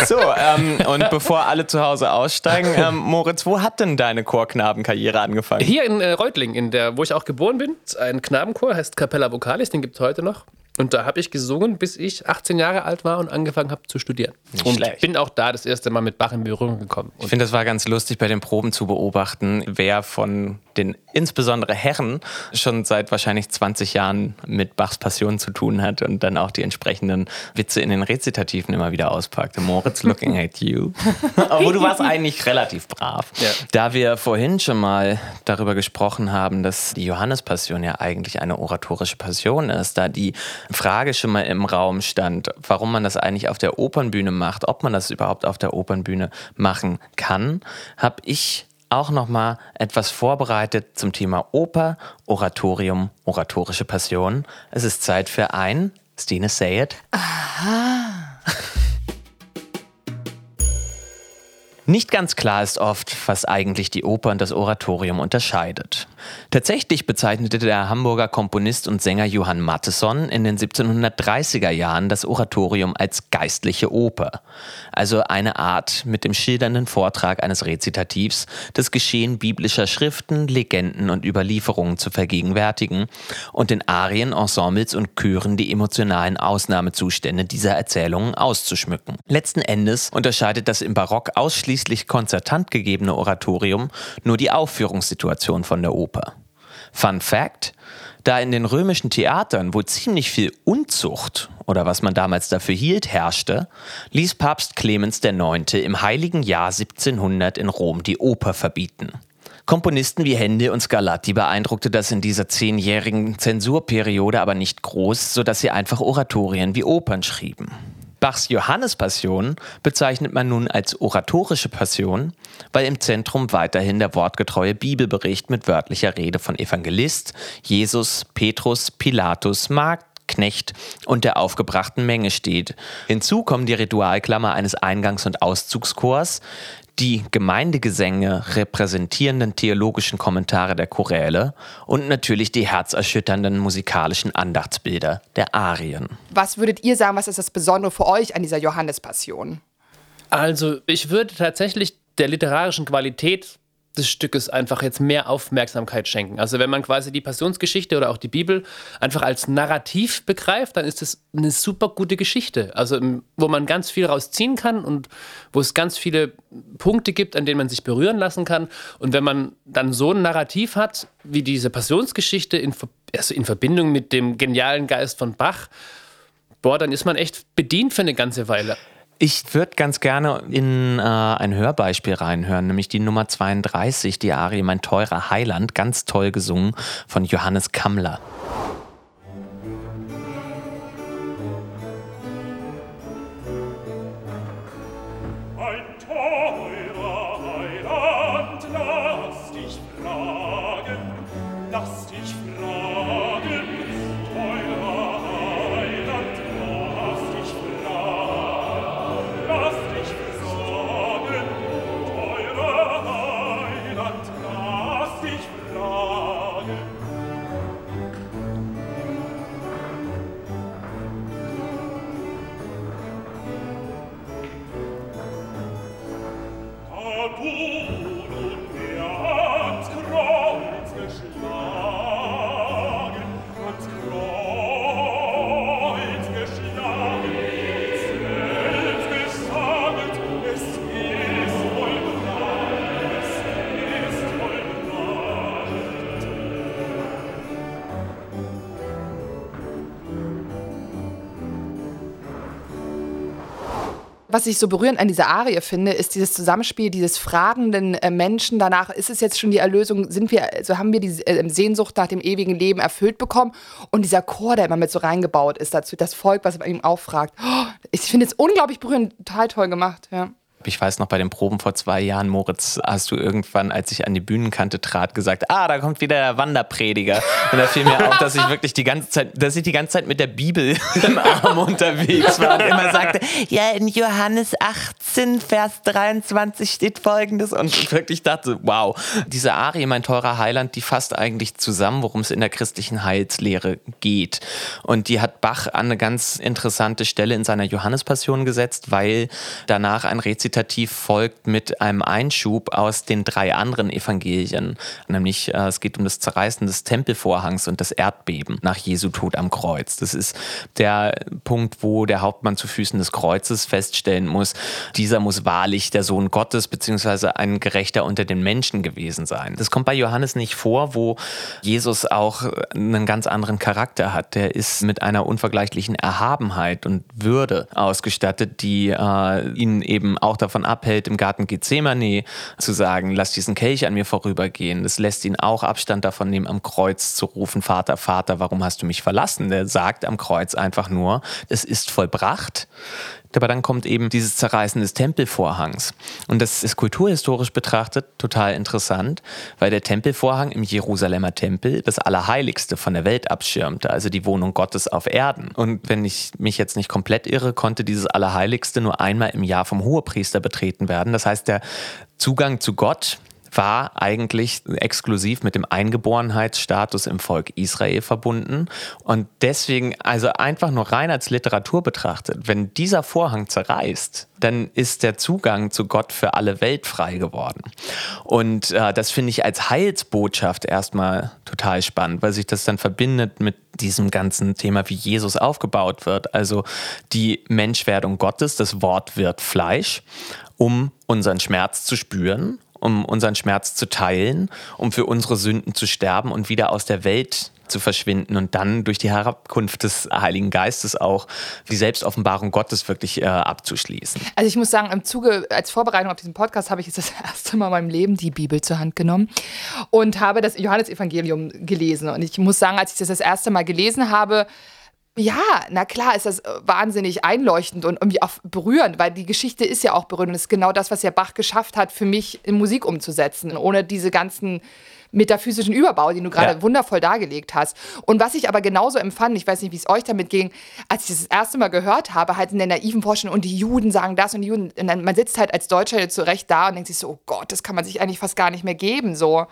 So, ähm, und bevor alle zu Hause aussteigen, ähm, Moritz, wo hat denn deine Chorknabenkarriere angefangen? Hier in äh, Reutlingen, in der, wo ich auch geboren bin, ein Knabenchor, heißt Capella Vocalis, den gibt es heute noch. Und da habe ich gesungen, bis ich 18 Jahre alt war und angefangen habe zu studieren. und schlecht. bin auch da das erste Mal mit Bach in Berührung gekommen. Ich Und finde, das war ganz lustig bei den Proben zu beobachten, wer von den insbesondere Herren schon seit wahrscheinlich 20 Jahren mit Bachs Passion zu tun hat und dann auch die entsprechenden Witze in den Rezitativen immer wieder auspackt. Moritz looking at you. Aber du warst eigentlich relativ brav. Ja. Da wir vorhin schon mal darüber gesprochen haben, dass die Johannespassion ja eigentlich eine oratorische Passion ist, da die Frage schon mal im Raum stand, warum man das eigentlich auf der Opernbühne macht, ob man das überhaupt auf der Opernbühne machen kann, habe ich auch noch mal etwas vorbereitet zum Thema Oper, Oratorium, oratorische Passion. Es ist Zeit für ein Stine Say It. Nicht ganz klar ist oft, was eigentlich die Oper und das Oratorium unterscheidet. Tatsächlich bezeichnete der Hamburger Komponist und Sänger Johann Matteson in den 1730er Jahren das Oratorium als geistliche Oper, also eine Art mit dem schildernden Vortrag eines Rezitativs das Geschehen biblischer Schriften, Legenden und Überlieferungen zu vergegenwärtigen und den Arien, Ensembles und Chören die emotionalen Ausnahmezustände dieser Erzählungen auszuschmücken. Letzten Endes unterscheidet das im Barock ausschließlich konzertant gegebene Oratorium nur die Aufführungssituation von der Oper. Fun Fact: Da in den römischen Theatern wohl ziemlich viel Unzucht oder was man damals dafür hielt herrschte, ließ Papst Clemens IX. im heiligen Jahr 1700 in Rom die Oper verbieten. Komponisten wie Händel und Scarlatti beeindruckte das in dieser zehnjährigen Zensurperiode aber nicht groß, sodass sie einfach Oratorien wie Opern schrieben. Bachs Johannespassion bezeichnet man nun als oratorische Passion, weil im Zentrum weiterhin der wortgetreue Bibelbericht mit wörtlicher Rede von Evangelist, Jesus, Petrus, Pilatus, Magd, Knecht und der aufgebrachten Menge steht. Hinzu kommen die Ritualklammer eines Eingangs- und Auszugschors, die Gemeindegesänge repräsentierenden theologischen Kommentare der Choräle und natürlich die herzerschütternden musikalischen Andachtsbilder der Arien. Was würdet ihr sagen, was ist das Besondere für euch an dieser Johannespassion? Also, ich würde tatsächlich der literarischen Qualität des Stückes einfach jetzt mehr Aufmerksamkeit schenken. Also wenn man quasi die Passionsgeschichte oder auch die Bibel einfach als Narrativ begreift, dann ist es eine super gute Geschichte. Also ähm, wo man ganz viel rausziehen kann und wo es ganz viele Punkte gibt, an denen man sich berühren lassen kann. Und wenn man dann so ein Narrativ hat, wie diese Passionsgeschichte in, also in Verbindung mit dem genialen Geist von Bach, boah, dann ist man echt bedient für eine ganze Weile. Ich würde ganz gerne in äh, ein Hörbeispiel reinhören, nämlich die Nummer 32, die Arie Mein teurer Heiland, ganz toll gesungen von Johannes Kammler. Was ich so berührend an dieser Arie finde, ist dieses Zusammenspiel dieses fragenden äh, Menschen danach, ist es jetzt schon die Erlösung, sind wir, also haben wir die äh, Sehnsucht nach dem ewigen Leben erfüllt bekommen und dieser Chor, der immer mit so reingebaut ist dazu, das Volk, was bei ihm auffragt. Oh, ich finde es unglaublich berührend, total toll gemacht, ja. Ich weiß noch, bei den Proben vor zwei Jahren, Moritz, hast du irgendwann, als ich an die Bühnenkante trat, gesagt, ah, da kommt wieder der Wanderprediger. Und da fiel mir auf, dass ich wirklich die ganze Zeit, dass ich die ganze Zeit mit der Bibel im Arm unterwegs war und immer sagte, ja, in Johannes 18, Vers 23 steht folgendes. Und ich wirklich dachte, wow, diese Arie, mein teurer Heiland, die fasst eigentlich zusammen, worum es in der christlichen Heilslehre geht. Und die hat Bach an eine ganz interessante Stelle in seiner Johannespassion gesetzt, weil danach ein Rezitativ Rezitativ folgt mit einem Einschub aus den drei anderen Evangelien. Nämlich äh, es geht um das Zerreißen des Tempelvorhangs und das Erdbeben nach Jesu Tod am Kreuz. Das ist der Punkt, wo der Hauptmann zu Füßen des Kreuzes feststellen muss, dieser muss wahrlich der Sohn Gottes bzw. ein Gerechter unter den Menschen gewesen sein. Das kommt bei Johannes nicht vor, wo Jesus auch einen ganz anderen Charakter hat. Der ist mit einer unvergleichlichen Erhabenheit und Würde ausgestattet, die äh, ihn eben auch davon abhält, im Garten Gethsemane zu sagen, lass diesen Kelch an mir vorübergehen. Das lässt ihn auch Abstand davon nehmen, am Kreuz zu rufen, Vater, Vater, warum hast du mich verlassen? Der sagt am Kreuz einfach nur, es ist vollbracht. Aber dann kommt eben dieses Zerreißen des Tempelvorhangs. Und das ist kulturhistorisch betrachtet total interessant, weil der Tempelvorhang im Jerusalemer Tempel das Allerheiligste von der Welt abschirmte, also die Wohnung Gottes auf Erden. Und wenn ich mich jetzt nicht komplett irre, konnte dieses Allerheiligste nur einmal im Jahr vom Hohepriester betreten werden. Das heißt, der Zugang zu Gott war eigentlich exklusiv mit dem Eingeborenheitsstatus im Volk Israel verbunden. Und deswegen, also einfach nur rein als Literatur betrachtet, wenn dieser Vorhang zerreißt, dann ist der Zugang zu Gott für alle Welt frei geworden. Und äh, das finde ich als Heilsbotschaft erstmal total spannend, weil sich das dann verbindet mit diesem ganzen Thema, wie Jesus aufgebaut wird. Also die Menschwerdung Gottes, das Wort wird Fleisch, um unseren Schmerz zu spüren um unseren Schmerz zu teilen, um für unsere Sünden zu sterben und wieder aus der Welt zu verschwinden und dann durch die Herabkunft des Heiligen Geistes auch die Selbstoffenbarung Gottes wirklich äh, abzuschließen. Also ich muss sagen, im Zuge, als Vorbereitung auf diesen Podcast habe ich jetzt das erste Mal in meinem Leben die Bibel zur Hand genommen und habe das Johannesevangelium gelesen. Und ich muss sagen, als ich das das erste Mal gelesen habe, ja, na klar ist das äh, wahnsinnig einleuchtend und irgendwie auch berührend, weil die Geschichte ist ja auch berührend und ist genau das, was ja Bach geschafft hat, für mich in Musik umzusetzen, ohne diese ganzen metaphysischen Überbau, den du gerade ja. wundervoll dargelegt hast. Und was ich aber genauso empfand, ich weiß nicht, wie es euch damit ging, als ich das, das erste Mal gehört habe, halt in der naiven Vorstellung, und die Juden sagen das und die Juden, und dann, man sitzt halt als Deutscher jetzt so recht da und denkt sich so, oh Gott, das kann man sich eigentlich fast gar nicht mehr geben, so.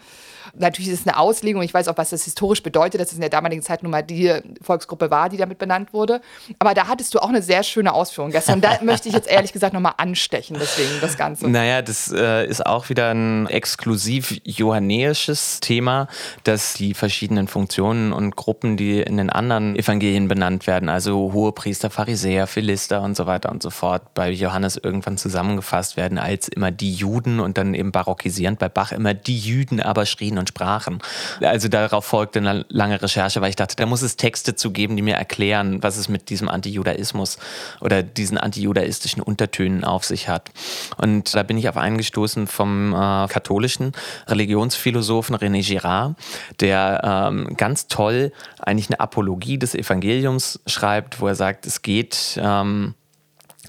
Natürlich ist es eine Auslegung, ich weiß auch, was das historisch bedeutet, dass es in der damaligen Zeit nun mal die Volksgruppe war, die damit benannt wurde. Aber da hattest du auch eine sehr schöne Ausführung gestern. Da möchte ich jetzt ehrlich gesagt nochmal anstechen, deswegen das Ganze. Naja, das äh, ist auch wieder ein exklusiv johannäisches Thema, dass die verschiedenen Funktionen und Gruppen, die in den anderen Evangelien benannt werden, also Hohepriester, Pharisäer, Philister und so weiter und so fort, bei Johannes irgendwann zusammengefasst werden als immer die Juden und dann eben barockisierend bei Bach immer die Jüden aber schrien und sprachen. Also darauf folgte eine lange Recherche, weil ich dachte, da muss es Texte zu geben, die mir erklären, was es mit diesem Antijudaismus oder diesen antijudaistischen Untertönen auf sich hat. Und da bin ich auf einen gestoßen vom äh, katholischen Religionsphilosophen René Girard, der ähm, ganz toll eigentlich eine Apologie des Evangeliums schreibt, wo er sagt, es geht ähm,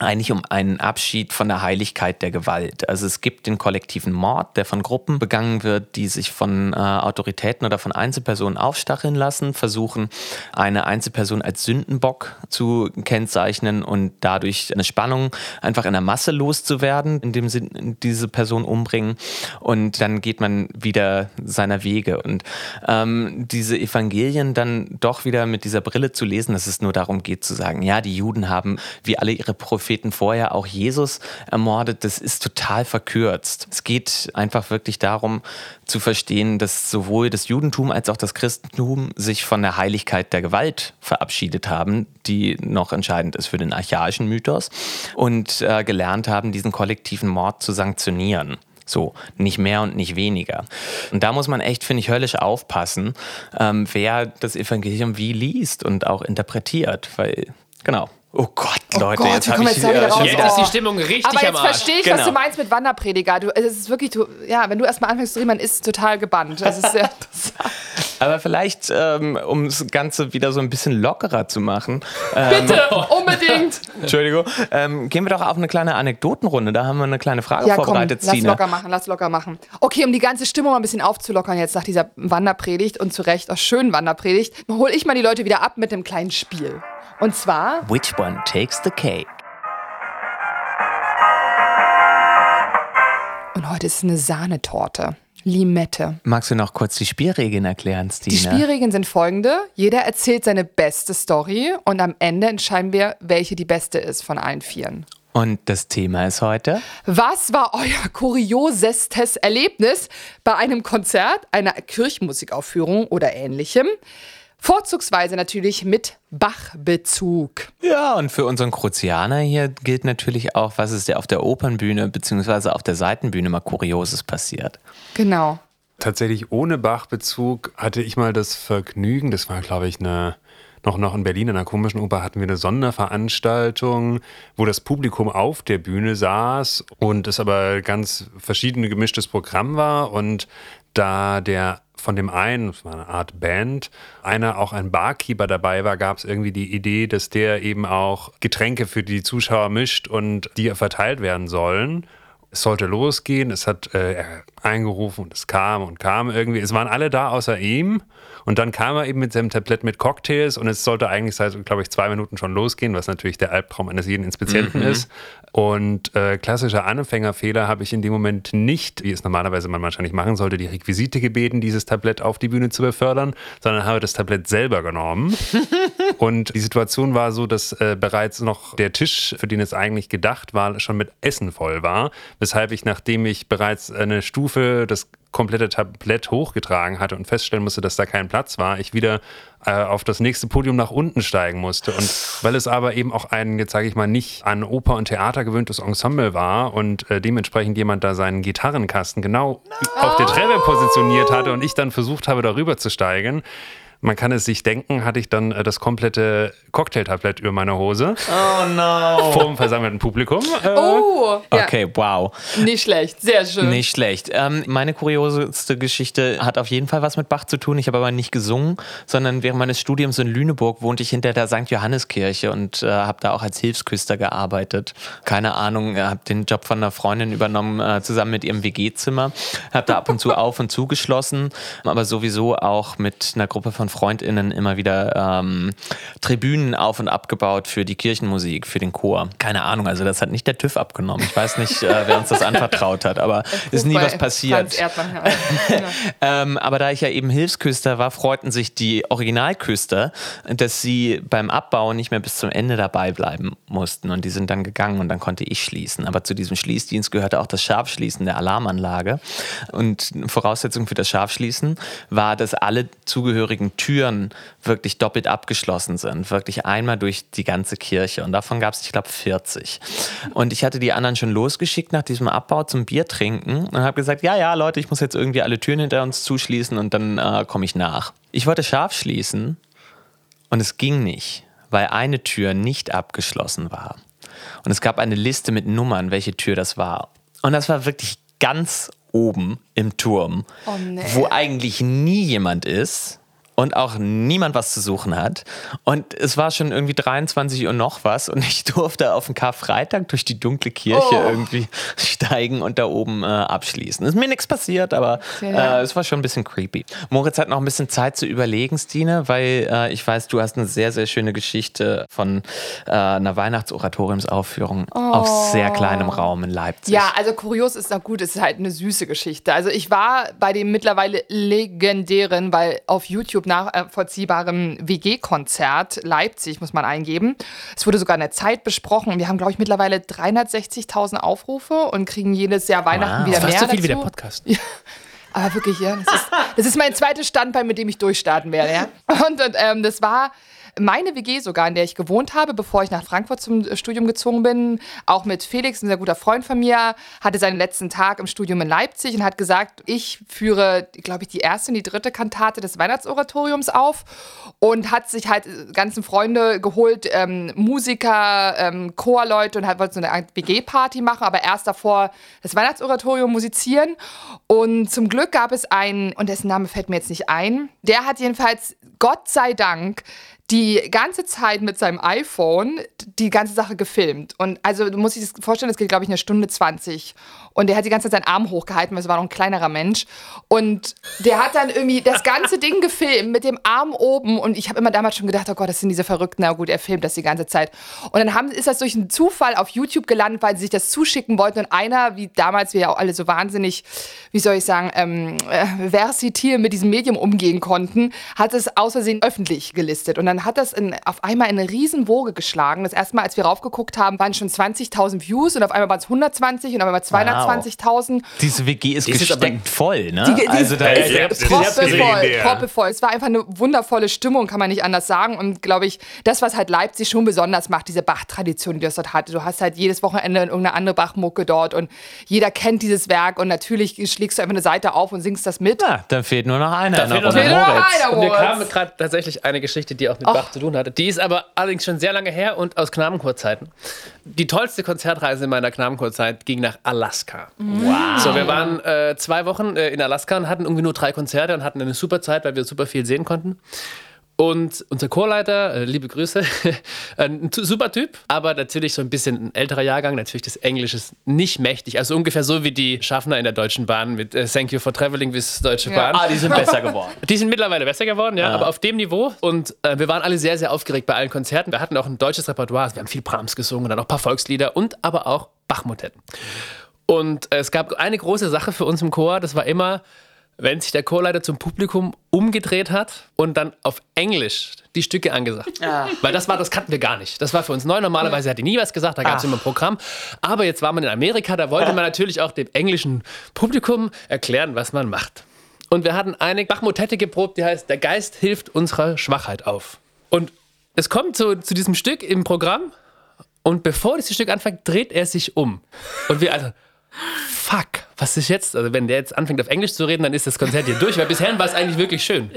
eigentlich um einen Abschied von der Heiligkeit der Gewalt. Also es gibt den kollektiven Mord, der von Gruppen begangen wird, die sich von äh, Autoritäten oder von Einzelpersonen aufstacheln lassen, versuchen eine Einzelperson als Sündenbock zu kennzeichnen und dadurch eine Spannung einfach in der Masse loszuwerden, indem sie diese Person umbringen. Und dann geht man wieder seiner Wege. Und ähm, diese Evangelien dann doch wieder mit dieser Brille zu lesen, dass es nur darum geht zu sagen, ja, die Juden haben wie alle ihre Propheten Propheten vorher auch Jesus ermordet, das ist total verkürzt. Es geht einfach wirklich darum zu verstehen, dass sowohl das Judentum als auch das Christentum sich von der Heiligkeit der Gewalt verabschiedet haben, die noch entscheidend ist für den archaischen Mythos, und äh, gelernt haben, diesen kollektiven Mord zu sanktionieren. So, nicht mehr und nicht weniger. Und da muss man echt, finde ich, höllisch aufpassen, ähm, wer das Evangelium wie liest und auch interpretiert, weil, genau, Oh Gott, Leute, Gott, jetzt habe ich jetzt da wieder raus. Jetzt Oh. ist die Stimmung richtig Aber am jetzt Arsch. verstehe ich, was Genau. du meinst mit Wanderprediger. Du, es ist wirklich, du, ja, wenn du erstmal anfängst zu reden, man ist total gebannt. Das ist sehr interessant. Aber vielleicht, ähm, um das Ganze wieder so ein bisschen lockerer zu machen, ähm, Bitte, unbedingt. Entschuldigung, ähm, gehen wir doch auf eine kleine Anekdotenrunde. Da haben wir eine kleine Frage Ja, komm, vorbereitet, lass Stine. locker machen, lass locker machen. Okay, um die ganze Stimmung mal ein bisschen aufzulockern jetzt nach dieser Wanderpredigt und zu Recht auch schönen Wanderpredigt, hole ich mal die Leute wieder ab mit einem kleinen Spiel. Und zwar Which one takes the cake? Und heute ist es eine Sahnetorte. Limette. Magst du noch kurz die Spielregeln erklären, Stine? Die Spielregeln sind folgende. Jeder erzählt seine beste Story und am Ende entscheiden wir, welche die beste ist von allen Vieren. Und das Thema ist heute? Was war euer kuriosestes Erlebnis bei einem Konzert, einer Kirchenmusikaufführung oder ähnlichem? Vorzugsweise natürlich mit Bach-Bezug. Ja, und für unseren Kruzianer hier gilt natürlich auch, was ist ja auf der Opernbühne bzw. auf der Seitenbühne mal Kurioses passiert. Genau. Tatsächlich ohne Bach-Bezug hatte ich mal das Vergnügen, das war, glaube ich, eine, noch, noch in Berlin in einer komischen Oper hatten wir eine Sonderveranstaltung, wo das Publikum auf der Bühne saß und es aber ganz verschiedene gemischtes Programm war und da der von dem einen, das war eine Art Band, einer auch ein Barkeeper dabei war, gab es irgendwie die Idee, dass der eben auch Getränke für die Zuschauer mischt und die verteilt werden sollen. Es sollte losgehen, es hat äh, er eingerufen und es kam und kam irgendwie. Es waren alle da außer ihm. Und dann kam er eben mit seinem Tablett mit Cocktails und es sollte eigentlich seit, glaube ich, zwei Minuten schon losgehen, was natürlich der Albtraum eines jeden Inspizienten ist. Und äh, klassischer Anfängerfehler habe ich in dem Moment nicht, wie es normalerweise man wahrscheinlich machen sollte, die Requisite gebeten, dieses Tablett auf die Bühne zu befördern, sondern habe das Tablett selber genommen. Und die Situation war so, dass äh, bereits noch der Tisch, für den es eigentlich gedacht war, schon mit Essen voll war. Weshalb ich, nachdem ich bereits eine Stufe das komplette Tablett hochgetragen hatte und feststellen musste, dass da kein Platz war, ich wieder äh, auf das nächste Podium nach unten steigen musste. Und weil es aber eben auch ein, jetzt sage ich mal, nicht an Oper und Theater gewöhntes Ensemble war und äh, dementsprechend jemand da seinen Gitarrenkasten genau auf der Treppe positioniert hatte und ich dann versucht habe, darüber zu steigen, man kann es sich denken, hatte ich dann äh, das komplette Cocktailtablett über meiner Hose. Oh no. Vor dem versammelten Publikum. Äh, Oh, ja, Okay, wow. nicht schlecht, sehr schön. Nicht schlecht. Ähm, meine kurioseste Geschichte hat auf jeden Fall was mit Bach zu tun. Ich habe aber nicht gesungen, sondern während meines Studiums in Lüneburg wohnte ich hinter der St. Johanneskirche und äh, habe da auch als Hilfsküster gearbeitet. Keine Ahnung, äh, habe den Job von einer Freundin übernommen, äh, zusammen mit ihrem WG-Zimmer. Habe da ab und zu auf und zugeschlossen, aber sowieso auch mit einer Gruppe von FreundInnen immer wieder ähm, Tribünen auf und abgebaut für die Kirchenmusik, für den Chor. Keine Ahnung, also das hat nicht der TÜV abgenommen. Ich weiß nicht, äh, wer uns das anvertraut hat, aber ist nie was passiert. Ähm, aber da ich ja eben Hilfsküster war, freuten sich die Originalküster, dass sie beim Abbau nicht mehr bis zum Ende dabei bleiben mussten. Und die sind dann gegangen und dann konnte ich schließen. Aber zu diesem Schließdienst gehörte auch das Scharfschließen der Alarmanlage. Und Voraussetzung für das Scharfschließen war, dass alle zugehörigen Türen wirklich doppelt abgeschlossen sind. Wirklich einmal durch die ganze Kirche. Und davon gab es, ich glaube, 40. Und ich hatte die anderen schon losgeschickt nach diesem Abbau zum Bier trinken und habe gesagt, ja, ja, Leute, ich muss jetzt irgendwie alle Türen hinter uns zuschließen und dann äh, komme ich nach. Ich wollte scharf schließen und es ging nicht, weil eine Tür nicht abgeschlossen war. Und es gab eine Liste mit Nummern, welche Tür das war. Und das war wirklich ganz oben im Turm, Oh, nee. wo eigentlich nie jemand ist und auch niemand was zu suchen hat. Und es war schon irgendwie 23 Uhr noch was und ich durfte auf den Karfreitag durch die dunkle Kirche Oh. irgendwie steigen und da oben äh, abschließen. Ist mir nichts passiert, aber äh, es war schon ein bisschen creepy. Moritz hat noch ein bisschen Zeit zu überlegen, Stine, weil äh, ich weiß, du hast eine sehr, sehr schöne Geschichte von äh, einer Weihnachtsoratoriumsaufführung auf sehr kleinem Raum in Leipzig. Ja, also kurios ist noch gut, es ist halt eine süße Geschichte. Also ich war bei dem mittlerweile legendären, weil auf YouTube nachvollziehbaren WG-Konzert Leipzig, muss man eingeben. Es wurde sogar in der Zeit besprochen. Wir haben, glaube ich, mittlerweile 360.000 Aufrufe und kriegen jedes Jahr Weihnachten Wow. wieder Fast mehr so viel wie der dazu. Podcast. Aber wirklich, ja. Das ist, das ist mein zweites Standbein, mit dem ich durchstarten werde, ja. Und, und ähm, das war meine WG sogar, in der ich gewohnt habe, bevor ich nach Frankfurt zum äh, Studium gezogen bin, auch mit Felix, ein sehr guter Freund von mir, hatte seinen letzten Tag im Studium in Leipzig und hat gesagt, ich führe, glaube ich, die erste und die dritte Kantate des Weihnachtsoratoriums auf und hat sich halt äh, ganzen Freunde geholt, ähm, Musiker, ähm, Chorleute und hat wollte so eine WG-Party machen, aber erst davor das Weihnachtsoratorium musizieren. Und zum Glück gab es einen, und dessen Name fällt mir jetzt nicht ein, der hat jedenfalls, Gott sei Dank, die ganze Zeit mit seinem iPhone die ganze Sache gefilmt. Und also du musst dir das vorstellen, das geht, glaube ich, eine Stunde 20. Und der hat die ganze Zeit seinen Arm hochgehalten, weil es war noch ein kleinerer Mensch. Und der hat dann irgendwie das ganze Ding gefilmt mit dem Arm oben. Und ich habe immer damals schon gedacht, oh Gott, das sind diese Verrückten. Na gut, er filmt das die ganze Zeit. Und dann haben, ist das durch einen Zufall auf YouTube gelandet, weil sie sich das zuschicken wollten. Und einer, wie damals wir ja auch alle so wahnsinnig, wie soll ich sagen, ähm, äh, versitil mit diesem Medium umgehen konnten, hat es aus Versehen öffentlich gelistet. Und dann hat das in, auf einmal in eine Riesenwoge geschlagen. Das erste Mal, als wir raufgeguckt haben, waren schon 20.000 Views und auf einmal waren es 120 und auf einmal 220.000. Diese WG ist Die ist gesteckt voll, ne? Die, die also da ist ja- proppevoll, proppevoll. Es war einfach eine wundervolle Stimmung, kann man nicht anders sagen. Und glaube ich, das, was halt Leipzig schon besonders macht, diese Bach-Tradition, die das dort hatte. Du hast halt jedes Wochenende irgendeine andere Bach-Mucke dort und jeder kennt dieses Werk und natürlich schlägst du einfach eine Seite auf und singst das mit. Ja, dann fehlt nur noch einer. Da fehlt noch Runde. einer. Und mir kam gerade tatsächlich eine Geschichte, die auch mit Bach zu tun hatte. Die ist aber allerdings schon sehr lange her und aus Knabenchorzeiten. Die tollste Konzertreise in meiner Knabenchorzeit ging nach Alaska. Wow. So, wir waren äh, zwei Wochen äh, in Alaska und hatten irgendwie nur drei Konzerte und hatten eine super Zeit, weil wir super viel sehen konnten. Und unser Chorleiter, äh, liebe Grüße, ein super Typ, aber natürlich so ein bisschen ein älterer Jahrgang, natürlich des Englisches nicht mächtig. Also ungefähr so wie die Schaffner in der Deutschen Bahn mit äh, Thank you for traveling with Deutsche Bahn. Ah, die sind besser geworden. Die sind mittlerweile besser geworden, ja, aber auf dem Niveau. Und äh, wir waren alle sehr, sehr aufgeregt bei allen Konzerten. Wir hatten auch ein deutsches Repertoire. Also wir haben viel Brahms gesungen, dann auch ein paar Volkslieder und aber auch Bachmotetten. Und äh, es gab eine große Sache für uns im Chor, das war immer, wenn sich der Chorleiter zum Publikum umgedreht hat und dann auf Englisch die Stücke angesagt. Weil das war, das kannten wir gar nicht. Das war für uns neu. Normalerweise hat er nie was gesagt, da gab es immer ein Programm. Aber jetzt war man in Amerika, da wollte man natürlich auch dem englischen Publikum erklären, was man macht. Und wir hatten eine Bachmotette geprobt, die heißt Der Geist hilft unserer Schwachheit auf. Und es kommt zu, zu diesem Stück im Programm und bevor dieses Stück anfängt, dreht er sich um. Und wir also, fuck, was ist jetzt? Also wenn der jetzt anfängt auf Englisch zu reden, dann ist das Konzert hier durch, weil bisher war es eigentlich wirklich schön.